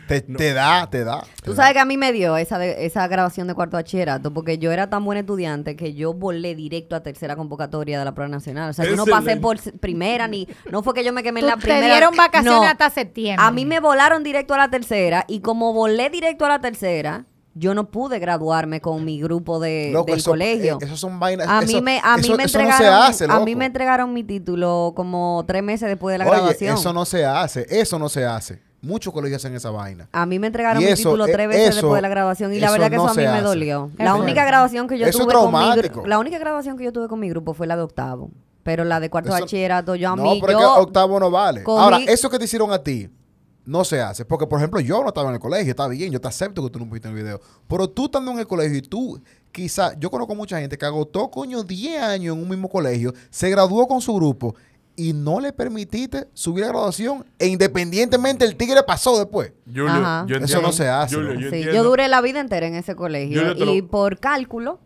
Eso te, te da, te da. te Tú da. sabes que a mí me dio esa, de- esa grabación de cuarto bachillerato porque yo era tan buen estudiante que yo volé directo a tercera convocatoria de la prueba nacional. O sea, yo no pasé por primera ni... No fue que yo me quemé en la te primera. dieron vacaciones No. hasta septiembre. A mí me volaron directo a la tercera y como volé directo a la tercera, yo no pude graduarme con mi grupo de, Loco, del eso- colegio. eh, Esos son vainas. A mí eso- me, a mí eso- me eso no entregaron, se hace, a mí me entregaron mi título como tres meses después de la Oye, graduación. eso no se hace. Eso no se hace. Muchos colegios hacen esa vaina. A mí me entregaron Y mi eso, título eh, tres veces eso- después de la graduación y la verdad que no eso a mí me dolió. La única graduación que yo Eso es tuve con mi la única graduación que yo tuve con mi grupo fue la de octavo, pero la de cuarto Eso- bachillerato yo a no, mí pero es yo que octavo no vale. cogí- Ahora, eso que te hicieron a ti no se hace. Porque, por ejemplo, yo no estaba en el colegio, está bien, yo te acepto que tú no pusiste en el video. Pero tú estando en el colegio y tú, quizás, yo conozco mucha gente que agotó, coño, 10 años en un mismo colegio, se graduó con su grupo y no le permitiste subir a graduación e independientemente el tigre pasó después. Julio, Ajá. yo Eso no se hace, Julio, ¿no? yo Sí, entiendo- yo duré la vida entera en ese colegio lo- y por cálculo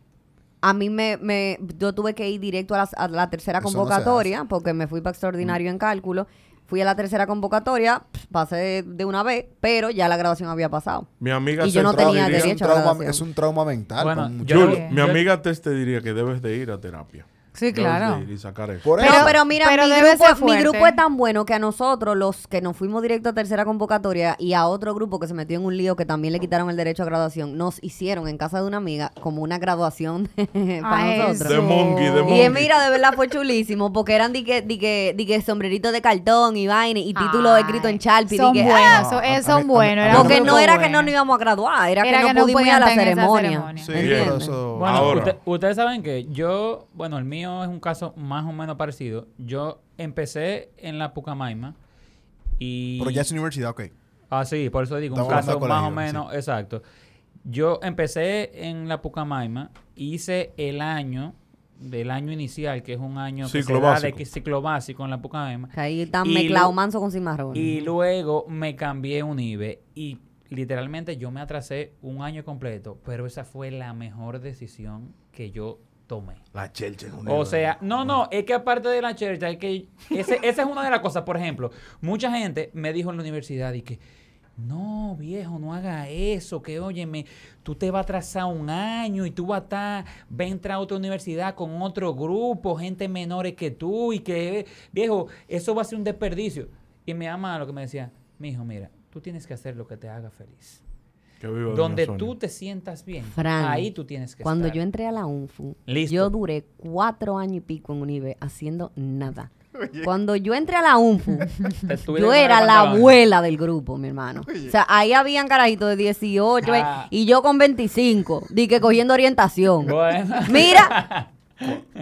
a mí me, me yo tuve que ir directo a la, a la tercera no convocatoria porque me fui para extraordinario en cálculo. Fui a la tercera convocatoria, pasé de una vez, pero ya la graduación había pasado. Mi amiga Y yo no tenía diría- es, un derecho a trauma, es un trauma mental. Bueno, con yo muchos- Julio, Yo- mi amiga Tess te diría que debes de ir a terapia. Sí, claro. y sacar eso. Por Pero, eso- pero mira, pero mi, debe grupo, ser mi grupo es tan bueno que a nosotros, los que nos fuimos directo a tercera convocatoria y a otro grupo que se metió en un lío que también le quitaron el derecho a graduación, nos hicieron en casa de una amiga como una graduación para Ay, nosotros. De monkey, de Y monkey. eh, mira, de verdad fue chulísimo, porque eran di que, di que, di que sombreritos de cartón y vaina y títulos Ay, escritos en Sharpie. Son di que, buenos, ah, son, eh, son buenos. porque no era que no nos íbamos a graduar, era, Era que que no no pudimos ir a la ceremonia. ceremonia. Sí, eso- Bueno, Ahora. usted- ustedes saben que yo, bueno, el mío es un caso más o menos parecido. Yo empecé en la Pucamaima y... Pero ya es universidad, ok. Ah, sí, por eso digo, un Estamos caso más o menos, exacto. Yo empecé en la Pucamaima, hice el año, del año inicial, que es un año que Ciclo se da básico. de ciclo básico en la Pucamaima. Que ahí están mezclados manso con cimarrón. Y luego me cambié a Unive y literalmente yo me atrasé un año completo, pero esa fue la mejor decisión que yo tomé. La chelcha. O sea, no, no, es que aparte de la chercha, es que ese- esa es una de las cosas, por ejemplo, mucha gente me dijo en la universidad y que, no, viejo, no haga eso, que óyeme, tú te vas a atrasar un año y tú vas a estar, va a entrar a otra universidad con otro grupo, gente menores que tú y que, viejo, eso va a ser un desperdicio. Y mi mamá lo que me decía, mi hijo, mira, tú tienes que hacer lo que te haga feliz. Que viva Doña Donde tú te sientas bien, Fran, ahí tú tienes que Cuando estar. yo entré a la UNFU, Listo. yo duré cuatro años y pico en Unive haciendo nada. Cuando yo entré a la UNFU, yo era la abuela del grupo, mi hermano. O sea, ahí habían carajitos de 18 ve- Ah. y yo con 25, di que cogiendo orientación. Bueno. Mira,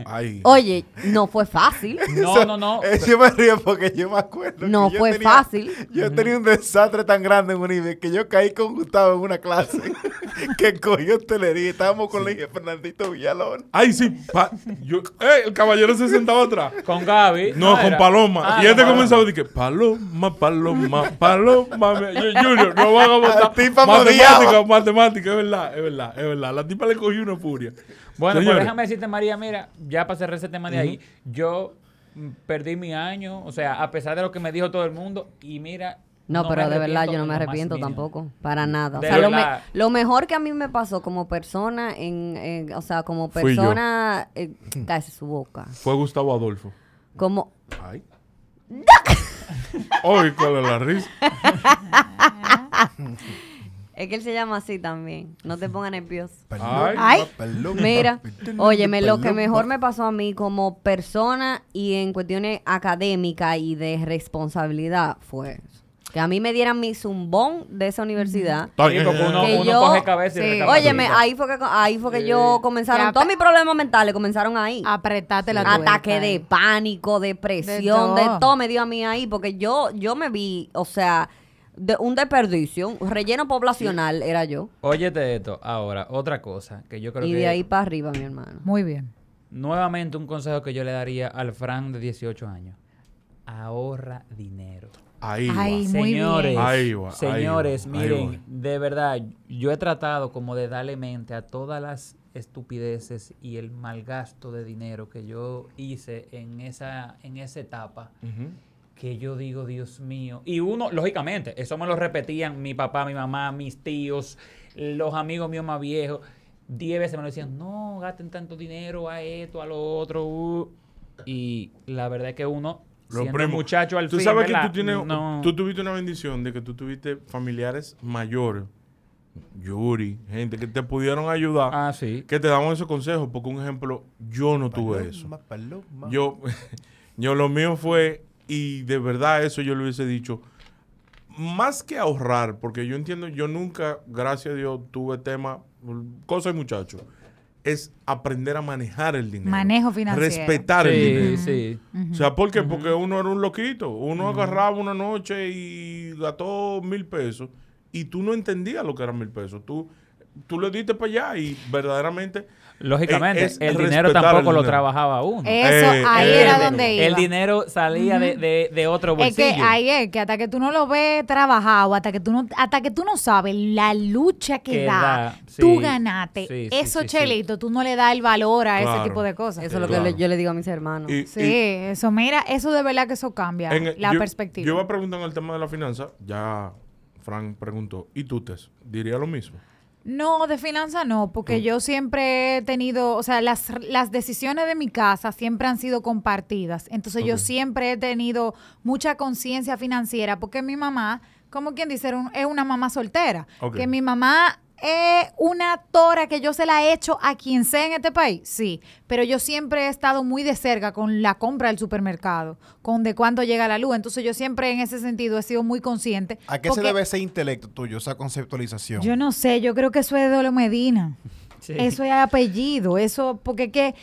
Ay. oye, no fue fácil. No, no, no. Eh, yo me río porque yo me acuerdo. No que yo fue tenía- fácil. Yo tenía un desastre tan grande en Unive que yo caí con Gustavo en una clase que cogió hostelería. Estábamos con la hija Fernandito Villalón. Ay, sí. pa- yo- eh, el caballero se sentaba atrás. Con Gaby. No, con era. Paloma. Ah, y este con comenzaba a decir que Paloma, Paloma, Paloma. Yo, Junior, no van a votar. La tipa Matemática, matemática, es verdad, es verdad, es verdad. La tipa le cogió una furia. Bueno, pues déjame decirte, María, mira, ya para cerrar ese tema de ahí, yo mm, perdí mi año, o sea, a pesar de lo que me dijo todo el mundo, y mira. No, pero de verdad yo no me arrepiento tampoco, para nada. O sea, lo, me- verdad. lo mejor que a mí me pasó como persona, en, en- o sea, como persona, eh, cállese su boca, Fue Gustavo Adolfo. como, Ay. Oye, ¿cuál es la risa? es que él se llama así también, no te pongas nervioso. Ay. Ay. Mira, óyeme, lo que mejor me pasó a mí como persona y en cuestiones académicas y de responsabilidad fue que a mí me dieran mi zumbón de esa universidad. Sí, porque uno, Que uno yo- coge cabeza y sí. Óyeme, ahí fue que, ahí fue que yo comenzaron, todos mis problemas mentales comenzaron ahí. Apretate la Ataque tuerca de ahí. pánico, depresión, De de todo. todo. me dio a mí ahí, porque yo, yo me vi, o sea, De, un desperdicio, un relleno poblacional era yo. Óyete esto. Ahora, otra cosa que yo creo Y que... de ahí para arriba, mi hermano. Muy bien. Nuevamente un consejo que yo le daría al Fran de 18 años. Ahorra dinero. Ahí Ay, va. muy señores, bien. Ahí va, ahí señores, va, ahí miren, de verdad, yo he tratado como de darle mente a todas las estupideces y el mal gasto de dinero que yo hice en esa, en esa etapa, Ujú. Que yo digo, Dios mío. Y uno, lógicamente, eso me lo repetían mi papá, mi mamá, mis tíos, los amigos míos más viejos. Diez veces me lo decían, no, gasten tanto dinero a esto, a lo otro. uh". Y la verdad es que uno, Los siendo primos. muchacho al Tú fin, sabes que tú, tienes, No. tú tuviste una bendición de que tú tuviste familiares mayores, Yuri, gente que te pudieron ayudar, Ah, sí. que te daban esos consejos. Porque un ejemplo, yo no tuve eso. Paloma. Yo, yo lo mío fue, y de verdad eso yo le hubiese dicho, más que ahorrar, porque yo entiendo, yo nunca, gracias a Dios, tuve tema, cosa de muchacho, es aprender a manejar el dinero. Manejo financiero. Respetar el dinero. Sí, sí. O sea, ¿por qué? Porque uno era un loquito. Uno agarraba una noche y gastó mil pesos y tú no entendías lo que eran mil pesos. Tú, tú le diste para allá y verdaderamente... Lógicamente, es el dinero tampoco el lo trabajaba uno. Eso, Eh, ahí eh, era eh, donde iba. El dinero salía de, de, de otro Es bolsillo. que ahí es que hasta que tú no lo ves trabajado, hasta que tú no, hasta que tú no sabes la lucha que, Que da, da, tú sí, ganaste. sí, Eso, sí, sí. Chelito, tú no le das el valor a ese tipo de cosas. Eso es lo que yo le digo a mis hermanos. y- sí, y- eso, mira, eso de verdad que eso cambia en la yo- perspectiva. Yo iba a preguntar en el tema de la finanza, ya Frank preguntó, ¿y tú, Tess? Diría lo mismo. No, de finanzas no, porque yo siempre he tenido, o sea, las, las decisiones de mi casa siempre han sido compartidas. Entonces yo siempre he tenido mucha conciencia financiera, porque mi mamá, como quien dice, un- es una mamá soltera. Que mi mamá es una tora que yo se la he hecho a quien sea en este país, sí, pero yo siempre he estado muy de cerca con la compra del supermercado, con de cuándo llega la luz. Entonces yo siempre en ese sentido he sido muy consciente. ¿A qué se debe ese intelecto tuyo, esa conceptualización? Yo no sé, yo creo que eso es de Olo Medina. Sí. Eso es apellido, eso, porque es que,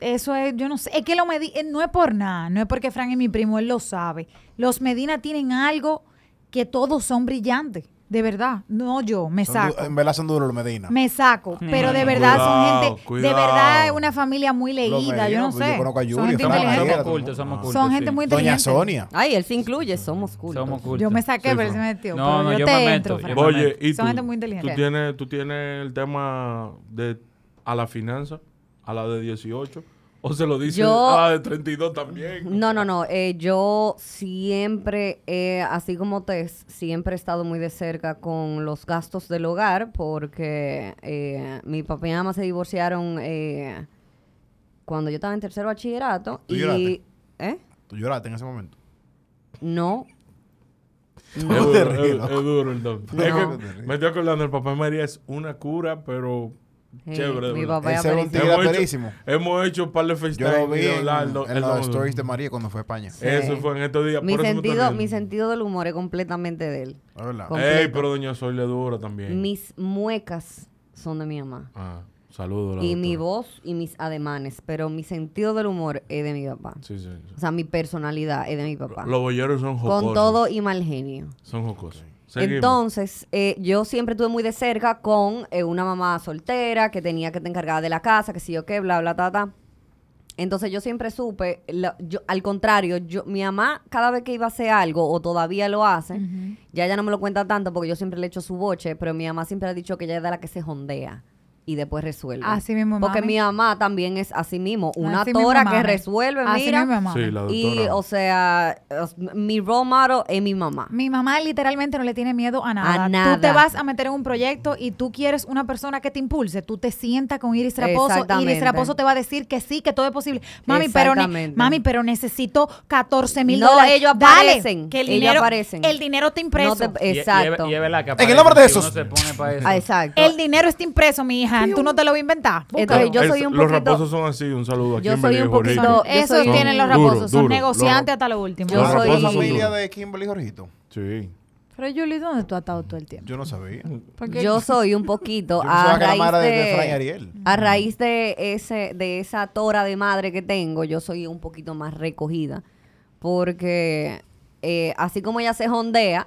eso es, yo no sé, es que lo Medina, no es por nada, no es porque Frank es mi primo, él lo sabe. Los Medina tienen algo que todos son brillantes, de verdad, no yo, me Son saco. en verdad son duros los Medina. Me saco, pero de verdad Cuidado, son gente, de cuidado. verdad es una familia muy leída, yo Medina, no pues sé. yo conozco a Yuri, son gente inteligente. somos cultos, somos cultos. Son gente sí. muy Doña inteligente. Sonia. Ay, él se incluye, somos cultos. Somos cultos. Yo me saqué, Sí, pero él se metió. No, pero no, yo, yo te me entro, meto, yo me Oye, meto. ¿y Son tú? gente muy inteligente. ¿Tú tienes, ¿Tú tienes el tema de a la finanza, a la de 18? ¿O se lo dices Yo- a la de 32 también? No, no, no. eh, yo siempre, eh, así como Tess, siempre he estado muy de cerca con los gastos del hogar porque eh, mi papá y mamá se divorciaron eh, cuando yo estaba en tercero bachillerato. ¿Tú y, lloraste? ¿Eh? Tú lloraste en ese momento. No. Es duro, te es, duro el don. No. Es que me estoy acordando, el papá de María es una cura, pero Sí, chévere. mi papá ya Ese era un tigre Hemos hemos hecho un par de Yo FaceTime lo vi en, don- stories de María cuando fue a España. Eso fue en estos días. Mi por sentido, mi sentido del humor es completamente de él. Con- Ey, pero doña Sol le dura también. Mis muecas son de mi mamá. Ah, saludos. Y mi voz y mis ademanes, pero mi sentido del humor es de mi papá. Sí, sí, sí. O sea, mi personalidad es de mi papá. Los bolleros son jocosos. Con todo y mal genio. Son jocosos. Seguimos. Entonces, eh, yo siempre estuve muy de cerca con eh, una mamá soltera que tenía que estar encargada de la casa, que sí o qué, bla, bla, ta, ta. Entonces yo siempre supe, la- yo, al contrario, yo, mi mamá cada vez que iba a hacer algo, o todavía lo hace, ya ella no me lo cuenta tanto porque yo siempre le echo su boche, pero mi mamá siempre ha dicho que ella es de la que se jondea y después resuelve. Así mismo, Porque mami. mi mamá también es así mismo, una Así mismo, tora que resuelve, Así mira. mismo, mami. Sí, la y, o sea, mi role model es mi mamá. Mi mamá literalmente no le tiene miedo a nada. A nada. Tú te vas a meter en un proyecto y tú quieres una persona que te impulse. Tú te sientas con Iris Raposo. Iris Raposo te va a decir que sí, que todo es posible. Mami, pero, mami, pero necesito 14 mil No, dólares. ellos Dale, aparecen, Que el ellos dinero, aparecen. El dinero está impreso. No te- Y- y- Exacto. Y, es verdad que En el nombre de esos. si uno se pone para eso. Ah, exacto. el dinero está impreso, mi hija. Tú no te lo vas a inventar. Entonces, yo El- soy un Los raposos son así. Un saludo Yo Kimberly soy un poquito- Esos tienen los Duro, raposos. son duro. negociantes hasta lo último. Yo soy- ¿La familia de Kimberly Jorgito? Sí. Pero Julie, ¿dónde tú has estado todo el tiempo? Yo no sabía. Yo Porque Yo soy un poquito a raíz de, de a raíz de ese de esa tora de madre que tengo, yo soy un poquito más recogida porque eh, así como ella se jondea,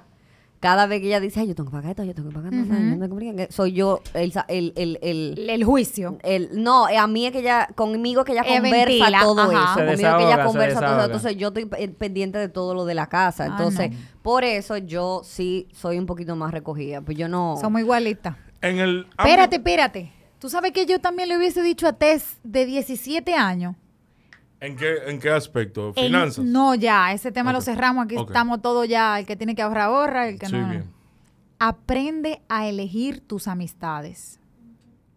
cada vez que ella dice, ay, yo tengo que pagar esto, yo tengo que pagar esto, yo tengo que pagar", soy yo el, sa- el, el, el, El juicio. el- no, eh, a mí es que ella, conmigo que ella conversa ventila, todo ajá. eso. Se Conmigo que desahoga, ella conversa todo eso. Entonces yo estoy pe- pendiente de todo lo de la casa. Ah, Entonces, no. por eso yo sí soy un poquito más recogida. Pues yo no. Somos igualitas. En el Espérate, espérate. ¿Tú sabes que yo también le hubiese dicho a Tess de 17 años? ¿En qué, ¿En qué aspecto? ¿Finanzas? no, ya, ese tema lo cerramos. Aquí estamos todos ya. El que tiene que ahorrar, ahorra. El que Sí, no. bien. Aprende a elegir tus amistades.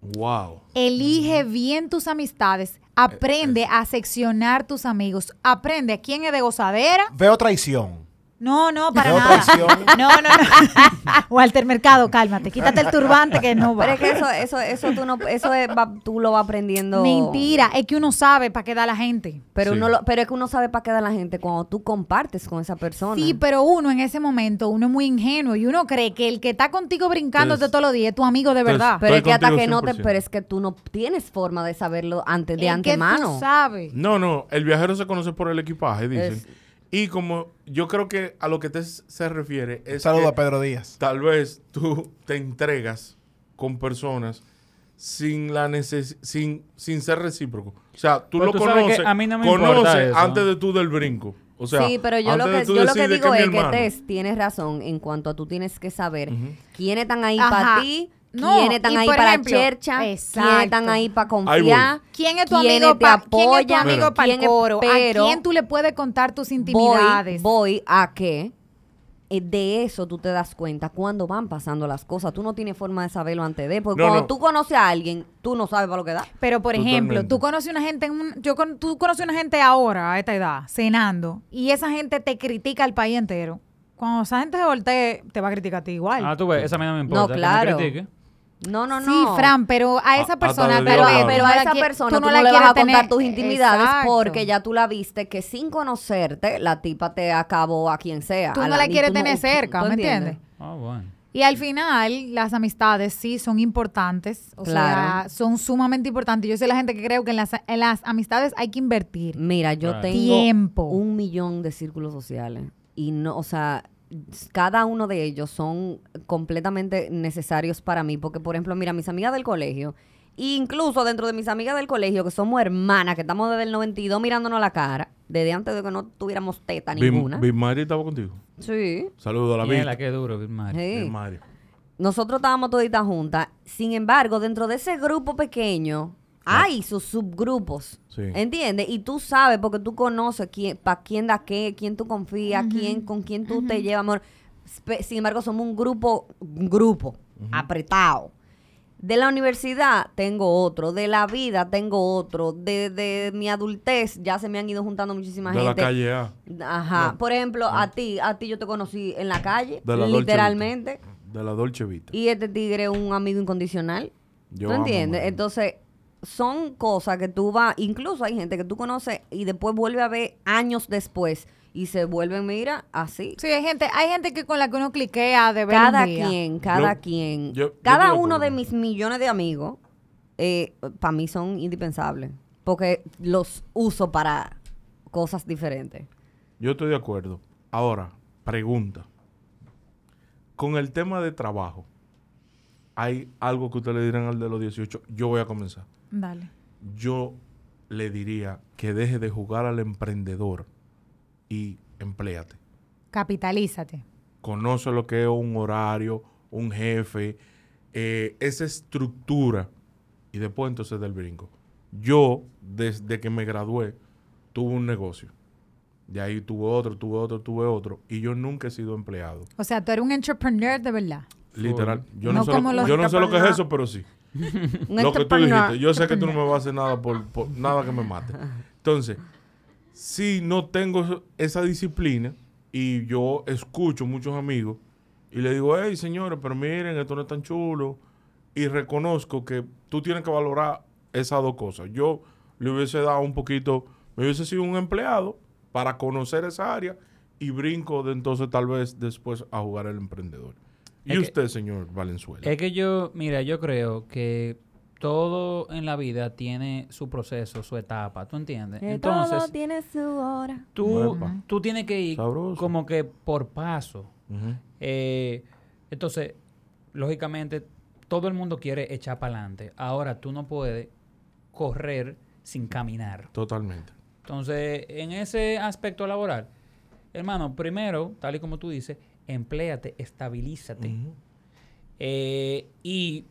Wow. Elige bien tus amistades. Aprende a seccionar tus amigos. Aprende a quién es de gozadera. Veo traición. No, no, para nada. traición. No, no, no. Walter Mercado, cálmate. Quítate el turbante que no va. Pero es que eso, eso, eso tú no, eso es, va- tú lo vas aprendiendo. Mentira, es que uno sabe para qué da la gente. Pero Sí. uno lo- pero es que uno sabe para qué da la gente cuando tú compartes con esa persona. Sí, pero uno en ese momento, uno es muy ingenuo y uno cree que el que está contigo brincándote todos los días es tu amigo de verdad. Pero es que hasta que no te, 100%. pero es que tú no tienes forma de saberlo antes de antemano. que tú sabes. No, no, el viajero se conoce por el equipaje, dicen. Es- Y como yo creo que a lo que te se refiere es Saludo que a Pedro Díaz. tal vez tú te entregas con personas sin la neces sin, sin ser recíproco. O sea, tú Pues lo tú que conoces, a mí no me importa conoces eso. antes de tú del brinco. O sea, sí, pero yo lo antes que, de tú yo lo que digo mi es que. Tess tienes razón en cuanto a tú tienes que saber Ujú. quiénes están ahí para ti, No, quiénes están ahí para ejemplo, chercha, quiénes están ahí para confiar. ¿Quién es tu amigo te para ¿quién es tu amigo para el quién es- coro? pero ¿A quién tú le puedes contar tus voy, intimidades? voy a que eh, de eso tú te das cuenta cuando van pasando las cosas. Tú no tienes forma de saberlo antes de, porque No, cuando no. tú conoces a alguien, tú no sabes para lo que da. Pero por ejemplo, Totalmente. tú conoces una gente en un, yo con- tú conoces una gente ahora a esta edad cenando y esa gente te critica al país entero. Cuando esa gente se voltee, te va a criticar a ti igual. Ah, tú ves, esa a mí no me importa. No, que me claro. critique. No, no, no. Sí, Fran, pero a esa A- persona, Dios vez, habla. Pero tú a esa persona tú, no no, la le vas quieres a contar tener- tus intimidades Exacto. porque ya tú la viste que sin conocerte la tipa te acabó a quien sea. Tú A no la quieres tú no- tener cerca, ¿tú ¿me entiendes? Ah, bueno. Y al final, las amistades sí son importantes. O Claro. sea, son sumamente importantes. Yo soy la gente que creo que en las, en las amistades hay que invertir. Mira, yo Claro. tengo Tiempo. un millón de círculos sociales y no, o sea, cada uno de ellos son completamente necesarios para mí porque por ejemplo, mira, mis amigas del colegio, incluso dentro de mis amigas del colegio que somos hermanas, que estamos desde el 92 mirándonos la cara, desde antes de que no tuviéramos teta ninguna. Bim Mari estaba contigo. Sí. Saludos a la Vic. qué duro. Sí. Bim Mari. Nosotros estábamos toditas juntas. Sin embargo, dentro de ese grupo pequeño hay sus subgrupos. Sí. ¿Entiendes? Y tú sabes, porque tú conoces quién, para quién da qué, quién tú confías, quién, con quién tú te llevas, amor. Sin embargo, somos un grupo, un grupo apretado. De la universidad tengo otro, de la vida tengo otro, de, de mi adultez ya se me han ido juntando muchísima De la gente. calle A. Ajá. No. Por ejemplo, a ti, a ti yo te conocí en la calle, De la Dolce literalmente. De la Dolce Vita. Y este tigre es un amigo incondicional. Yo ¿Tú amo, entiendes? Entonces, son cosas que tú vas, incluso hay gente que tú conoces y después vuelve a ver años después y se vuelven, mira, así. Sí, hay gente, hay gente que con la que uno cliquea de ver Cada un día. quien, cada quien. yo- cada uno de mis millones de amigos, para mí son indispensables. Porque los uso para cosas diferentes. Yo estoy de acuerdo. Ahora, pregunta. Con el tema de trabajo, ¿hay algo que usted le dirán al de los 18? Yo voy a comenzar. Dale. Yo le diría que deje de jugar al emprendedor y empléate. Capitalízate. Conoce lo que es un horario, un jefe, eh, esa estructura y después entonces del brinco. Yo, desde que me gradué, tuve un negocio. De ahí tuve otro, tuve otro, tuve otro. Y yo nunca he sido empleado. O sea, tú eres un entrepreneur de verdad. Literal. Yo No no, sé, lo, los yo no sé lo que es eso, pero sí. Un lo que tú entrepreneur. dijiste. Yo sé que tú no me vas a hacer nada por, por nada que me mate. Entonces, si no tengo esa disciplina y yo escucho muchos amigos y le digo, hey, señores, pero miren, esto no es tan chulo. Y reconozco que tú tienes que valorar esas dos cosas. Yo le hubiese dado un poquito, me hubiese sido un empleado para conocer esa área y brinco de entonces tal vez después a jugar al emprendedor. Y Es que- usted, señor Valenzuela. Es que yo, mira, yo creo que todo en la vida tiene su proceso, su etapa, ¿tú entiendes? Que todo Entonces, tiene su hora. tú, Epa. tú tienes que ir Sabroso. como que por paso. Eh, entonces, lógicamente, todo el mundo quiere echar para adelante. Ahora tú no puedes correr sin caminar. Totalmente. Entonces, en ese aspecto laboral, hermano, primero, tal y como tú dices, empléate, estabilízate eh, y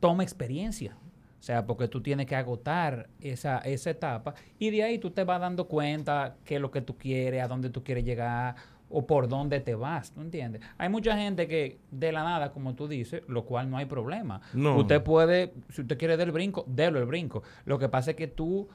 toma experiencia. O sea, porque tú tienes que agotar esa, esa etapa y de ahí tú te vas dando cuenta qué es lo que tú quieres, a dónde tú quieres llegar o por dónde te vas, ¿tú entiendes? Hay mucha gente que de la nada, como tú dices, lo cual no hay problema. No. Usted puede, si usted quiere dar el brinco, délo el brinco. Lo que pasa es que tú,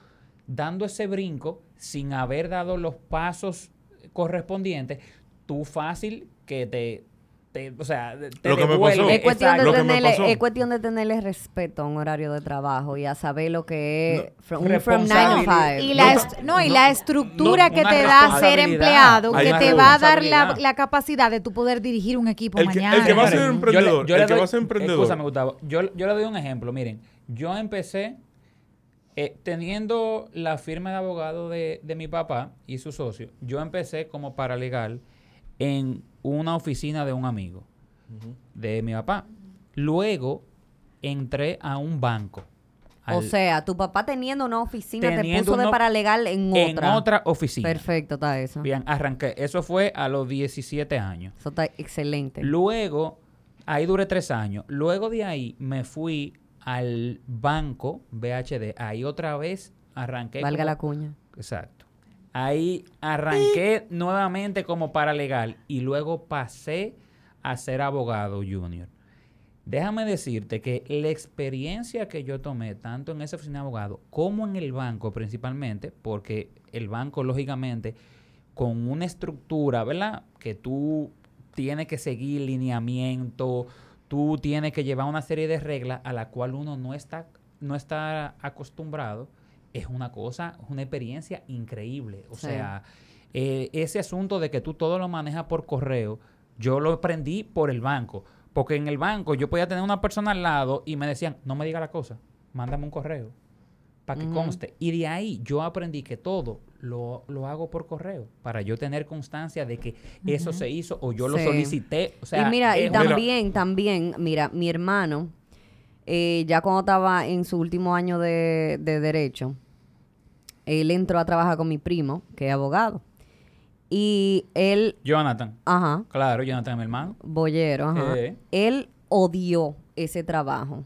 dando ese brinco, sin haber dado los pasos correspondientes, tú fácil que te, te- o sea, te Lo que me devuelve. pasó. Es cuestión, de Lo que me tenerle, pasó. es cuestión de tenerle respeto a un horario de trabajo y a saber lo que es No, from, un from nine to five. Y No, la, no, y la estructura no, que te da ser empleado, que te va a dar la, la capacidad de tu poder dirigir un equipo El que- el mañana. que va a ser emprendedor, yo el le que doy- va a ser emprendedor. Escúchame, Gustavo. Yo, yo le doy un ejemplo. Miren, yo empecé eh, teniendo la firma de abogado de, de mi papá y su socio. Yo empecé como paralegal en una oficina de un amigo de mi papá. Luego entré a un banco. O sea, tu papá teniendo una oficina te puso de paralegal en en otra. otra oficina. Perfecto, está eso. Bien, arranqué. Eso fue a los 17 años. Eso está excelente. Luego, ahí duré tres años. Luego de ahí me fui al banco BHD. Ahí otra vez arranqué. Valga como- la cuña. Exacto. Ahí arranqué nuevamente como paralegal y luego pasé a ser abogado junior. Déjame decirte que la experiencia que yo tomé, tanto en esa oficina de abogado como en el banco principalmente, porque el banco, lógicamente, con una estructura, ¿verdad? Que tú tienes que seguir lineamiento, tú tienes que llevar una serie de reglas a la cual uno no está, no está acostumbrado, es una cosa, es una experiencia increíble. O Sí. sea, eh, ese asunto de que tú todo lo manejas por correo, yo lo aprendí por el banco. Porque en el banco yo podía tener una persona al lado y me decían, no me diga la cosa, mándame un correo para que conste. Y de ahí yo aprendí que todo lo, lo hago por correo para yo tener constancia de que eso se hizo o yo lo solicité. O sea, y mira, y también, también, mira, mi hermano, eh, ya cuando estaba en su último año de, de derecho, él entró a trabajar con mi primo, que es abogado. Y él, Jonathan, ajá, claro, Jonathan, mi hermano. boyero, ajá, Eh. él odió ese trabajo.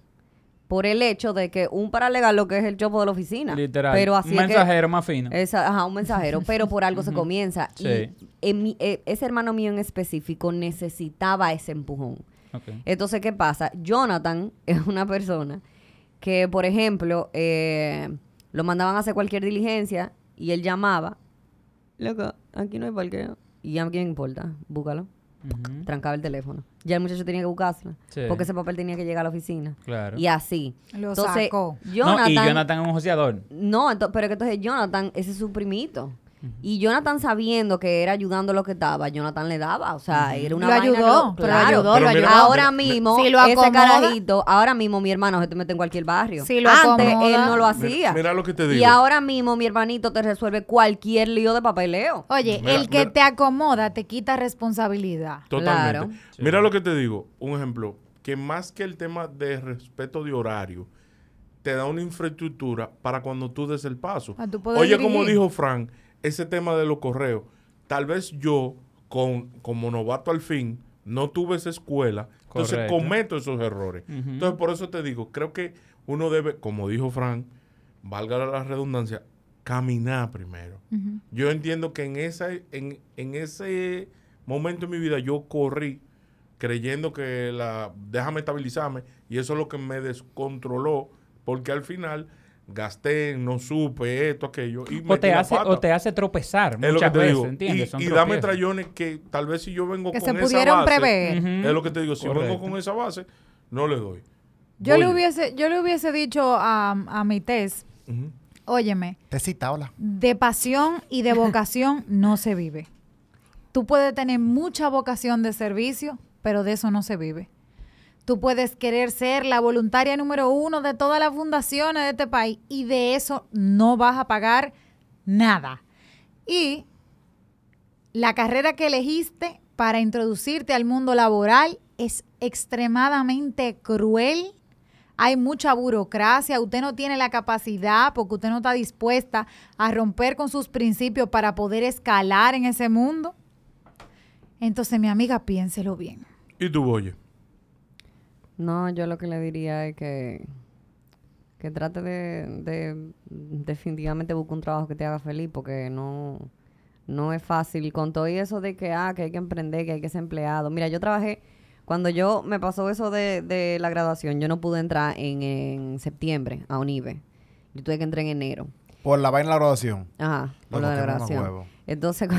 Por el hecho de que un paralegal lo que es el chopo de la oficina. Literal. Pero así un que- mensajero más fino. Esa- ajá, un mensajero, pero por algo se comienza. Sí. Y en mi- eh, ese hermano mío en específico necesitaba ese empujón. Ok. Entonces, ¿qué pasa? Jonathan es una persona que, por ejemplo, eh, lo mandaban a hacer cualquier diligencia y él llamaba. Loco, aquí no hay parqueo. Y a quién importa, búscalo. Trancaba el teléfono. Ya el muchacho tenía que buscárselo. Sí. Porque ese papel tenía que llegar a la oficina. Claro. Y así. Lo entonces, sacó. Jonathan, no, y Jonathan es un joseador. no, ento- pero que entonces Jonathan, ese es su primito. Y Jonathan sabiendo que era ayudando lo que estaba, Jonathan le daba, o sea, era una Lo vaina ayudó, pero lo claro. ayudó, Pero lo ayudó. Ahora mira, mismo, Si lo ese carajito, ahora mismo mi hermano se te mete en cualquier barrio. Si lo Antes acomoda- él no lo hacía. mira lo que te Y digo. ahora mismo mi hermanito te resuelve cualquier lío de papeleo. Oye, Mira, el que mira. te acomoda te quita responsabilidad. Totalmente. Claro. Mira lo que te digo. Un ejemplo. Que más que el tema de respeto de horario, te da una infraestructura para cuando tú des el paso. Ah, Oye, como dijo Frank, ese tema de los correos. Tal vez yo, con, como novato al fin, no tuve esa escuela. Entonces cometo esos errores. Entonces, por eso te digo, creo que uno debe, como dijo Frank, valga la redundancia, caminar primero. Yo entiendo que en, esa, en, en ese momento en mi vida yo corrí creyendo que la déjame estabilizarme y eso es lo que me descontroló porque al final gasté, no supe esto, aquello y O te, hace, o te hace tropezar es lo que muchas te veces, digo. ¿entiendes? Y, dame trayones que tal vez si yo vengo Que con se esa pudieron base, prever. Ujú. es lo que te digo, si vengo con esa base, no le doy. Yo le hubiese, yo le hubiese dicho a, a mi test, Ujú. óyeme, Te cita, hola. de pasión y de vocación no se vive. Tú puedes tener mucha vocación de servicio, pero de eso no se vive. Tú puedes querer ser la voluntaria número uno de todas las fundaciones de este país y de eso no vas a pagar nada. Y la carrera que elegiste para introducirte al mundo laboral es extremadamente cruel. Hay mucha burocracia, usted no tiene la capacidad porque usted no está dispuesta a romper con sus principios para poder escalar en ese mundo. Entonces, mi amiga, piénselo bien. ¿Y tú, Boye? No, yo lo que le diría es que, que trate de, de definitivamente buscar un trabajo que te haga feliz porque no, no es fácil. Con todo y eso de que, ah, que hay que emprender, que hay que ser empleado. Mira, yo trabajé, cuando yo me pasó eso de, de la graduación, yo no pude entrar en, en septiembre a UNIBE. Yo tuve que entrar en enero. Por la vaina de la graduación. Ajá, por la qué graduación. Entonces, cu-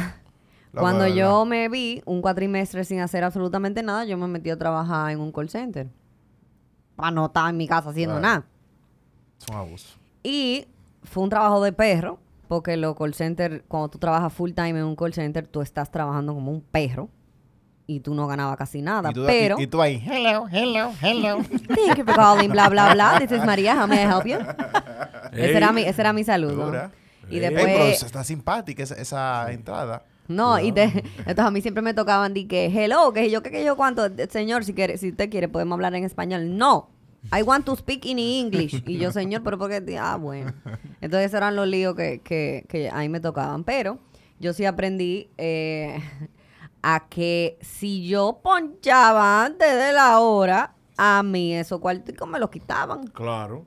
cuando yo me vi un cuatrimestre sin hacer absolutamente nada, yo me metí a trabajar en un call center. Para no estar en mi casa haciendo Claro. nada. Es un abuso. Y fue un trabajo de perro, porque los call center, cuando tú trabajas full time en un call center, tú estás trabajando como un perro y tú no ganabas casi nada. Y tú, pero, y, y tú ahí, hello, hello, hello. thank you for calling, bla, bla, bla. This is María, how may I help you? Ese, era mi, ese era mi saludo. Dura. Y Ey, después... pero está simpática esa, esa entrada. No, y te, entonces a mí siempre me tocaban di que hello, que yo que, que yo cuánto, señor, si quiere, si usted quiere podemos hablar en español. No. I want to speak in English. Y yo, señor, pero porque ah, bueno. Entonces eran los líos que, que, que ahí me tocaban, pero yo sí aprendí eh, a que si yo ponchaba antes de la hora, a mí esos cuarticos me los quitaban. Claro.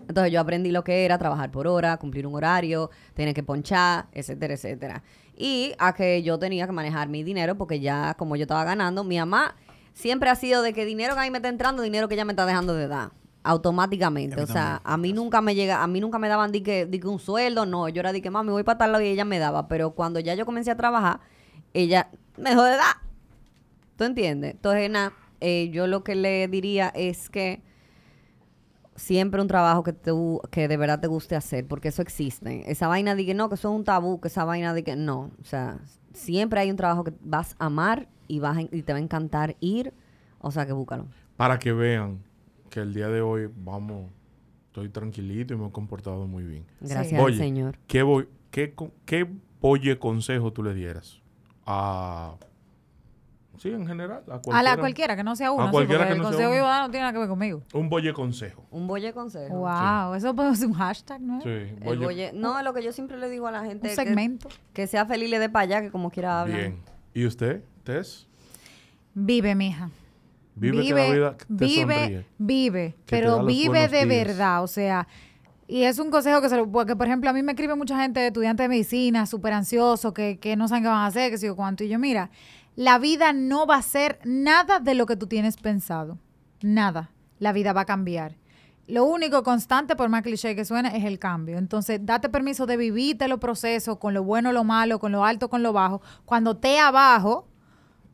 Entonces yo aprendí lo que era trabajar por hora, cumplir un horario, tener que ponchar, etcétera, etcétera. Y a que yo tenía que manejar mi dinero porque ya como yo estaba ganando, mi mamá siempre ha sido de que dinero que a mí me está entrando, dinero que ella me está dejando de dar. Automáticamente. O sea, a mí nunca me llega, a mí nunca me daban di que, di que un sueldo, no. Yo era de que mami voy para tal lado y ella me daba. Pero cuando ya yo comencé a trabajar, ella me dejó de dar. ¿Tú entiendes? Entonces, nada, eh, yo lo que le diría es que siempre un trabajo que tú, que de verdad te guste hacer, porque eso existe. Esa vaina de que no, que eso es un tabú, que esa vaina de que no. O sea, siempre hay un trabajo que vas a amar y, vas a- y te va a encantar ir. O sea, que búscalo. Para que vean que el día de hoy, vamos, estoy tranquilito y me he comportado muy bien. Gracias Oye, al Señor. ¿Qué, voy, qué, qué consejo tú le dieras? A... Sí, en general. A, A la cualquiera. cualquiera, que no sea uno. A sí, cualquiera porque que no el sea consejo uno. que iba a dar no tiene nada que ver conmigo. Un boye consejo. Un bolle consejo. Wow, eso puede ser un hashtag, ¿no? Sí, El boye- bolle- no, lo que yo siempre le digo a la gente Un segmento. que, que sea feliz y le dé para allá, que como quiera hablar. Bien. ¿Y usted, Vive, mija. Vive, que la vida te vive, sonríe. vive, te pero vive de días. verdad, o sea, y es un consejo que se lo, porque por ejemplo a mí me escribe mucha gente, estudiantes de medicina, súper ansiosos, que, que no saben qué van a hacer, que sé yo cuánto, y yo, mira, la vida no va a ser nada de lo que tú tienes pensado, nada, la vida va a cambiar. Lo único constante, por más cliché que suene, es el cambio. Entonces, date permiso de vivirte los procesos con lo bueno, lo malo, con lo alto, con lo bajo. Cuando esté abajo,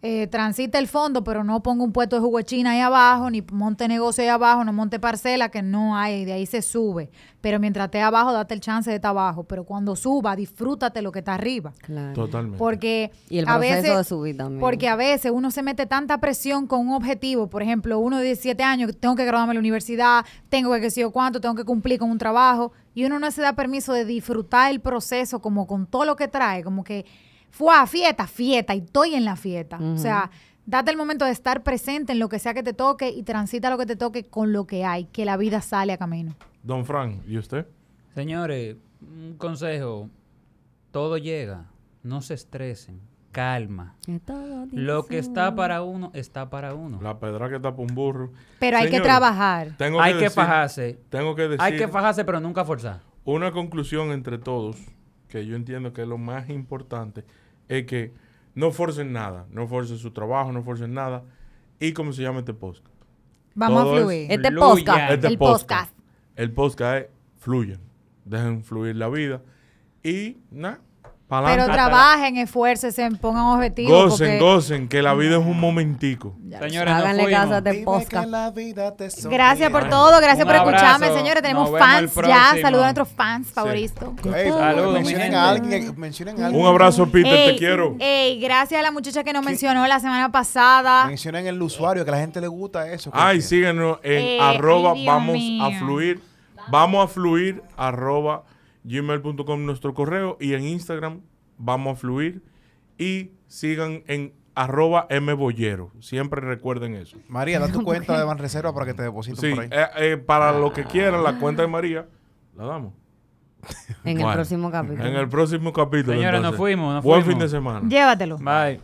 eh, transite el fondo, pero no ponga un puesto de jugo de China ahí abajo, ni monte negocio ahí abajo, no monte parcela, que no hay, de ahí se sube. Pero mientras esté abajo, date el chance de estar abajo. Pero cuando suba, disfrútate lo que está arriba. Claro. Totalmente. Porque Y el a proceso veces, de subir también. porque a veces uno se mete tanta presión con un objetivo. Por ejemplo, uno de 17 años, tengo que graduarme de la universidad, tengo que qué sé yo cuánto, tengo que cumplir con un trabajo. Y uno no se da permiso de disfrutar el proceso como con todo lo que trae. Como que fue a fiesta, fiesta, y estoy en la fiesta. O sea, date el momento de estar presente en lo que sea que te toque y transita lo que te toque con lo que hay, que la vida sale a camino. Don Frank, ¿y usted? Señores, un consejo. Todo llega. No se estresen. Calma. Lo que está para uno, está para uno. La pedra que tapa un burro. Pero hay que trabajar. Tengo Hay que decir- fajarse. Tengo que decir Hay que fajarse, pero nunca forzar. una conclusión entre todos, que yo entiendo que es lo más importante, es que no forcen nada. No forcen su trabajo, no forcen nada. ¿Y cómo se llama este podcast? Vamos Todo a es- fluir. Este podcast. Este El podcast. El podcast es fluyan. Dejen fluir la vida. Y nada, Pero trabajen, esfuércense, pongan objetivos. Gocen, porque- gocen, que la vida es un momentico. Señores, Háganle nos caso a este. Gracias por todo, gracias Un por escucharme, abrazo. señores. Tenemos Nos vemos fans ya. próximo. Saludos a nuestros fans favoritos. Ey, Saludos, mi mencionen gente. a alguien, mencionen a alguien. Un abrazo, Peter, te quiero. ey, gracias a la muchacha que nos mencionó la semana pasada. Mencionen el usuario, que a la gente le gusta eso. Ay, síguenos en Eh, arroba Dios vamos mío. a fluir. Vamos a fluir arroba gmail.com nuestro correo y en Instagram vamos a fluir y sigan en arroba mbollero. Siempre recuerden eso. María, da tu cuenta de Banreserva para que te depositen Sí, por ahí. eh, eh, para lo que quieran, la cuenta de María, la damos. En el próximo capítulo. En el próximo capítulo. Señores, nos fuimos, nos Buen fuimos. fin de semana. Llévatelo. Bye.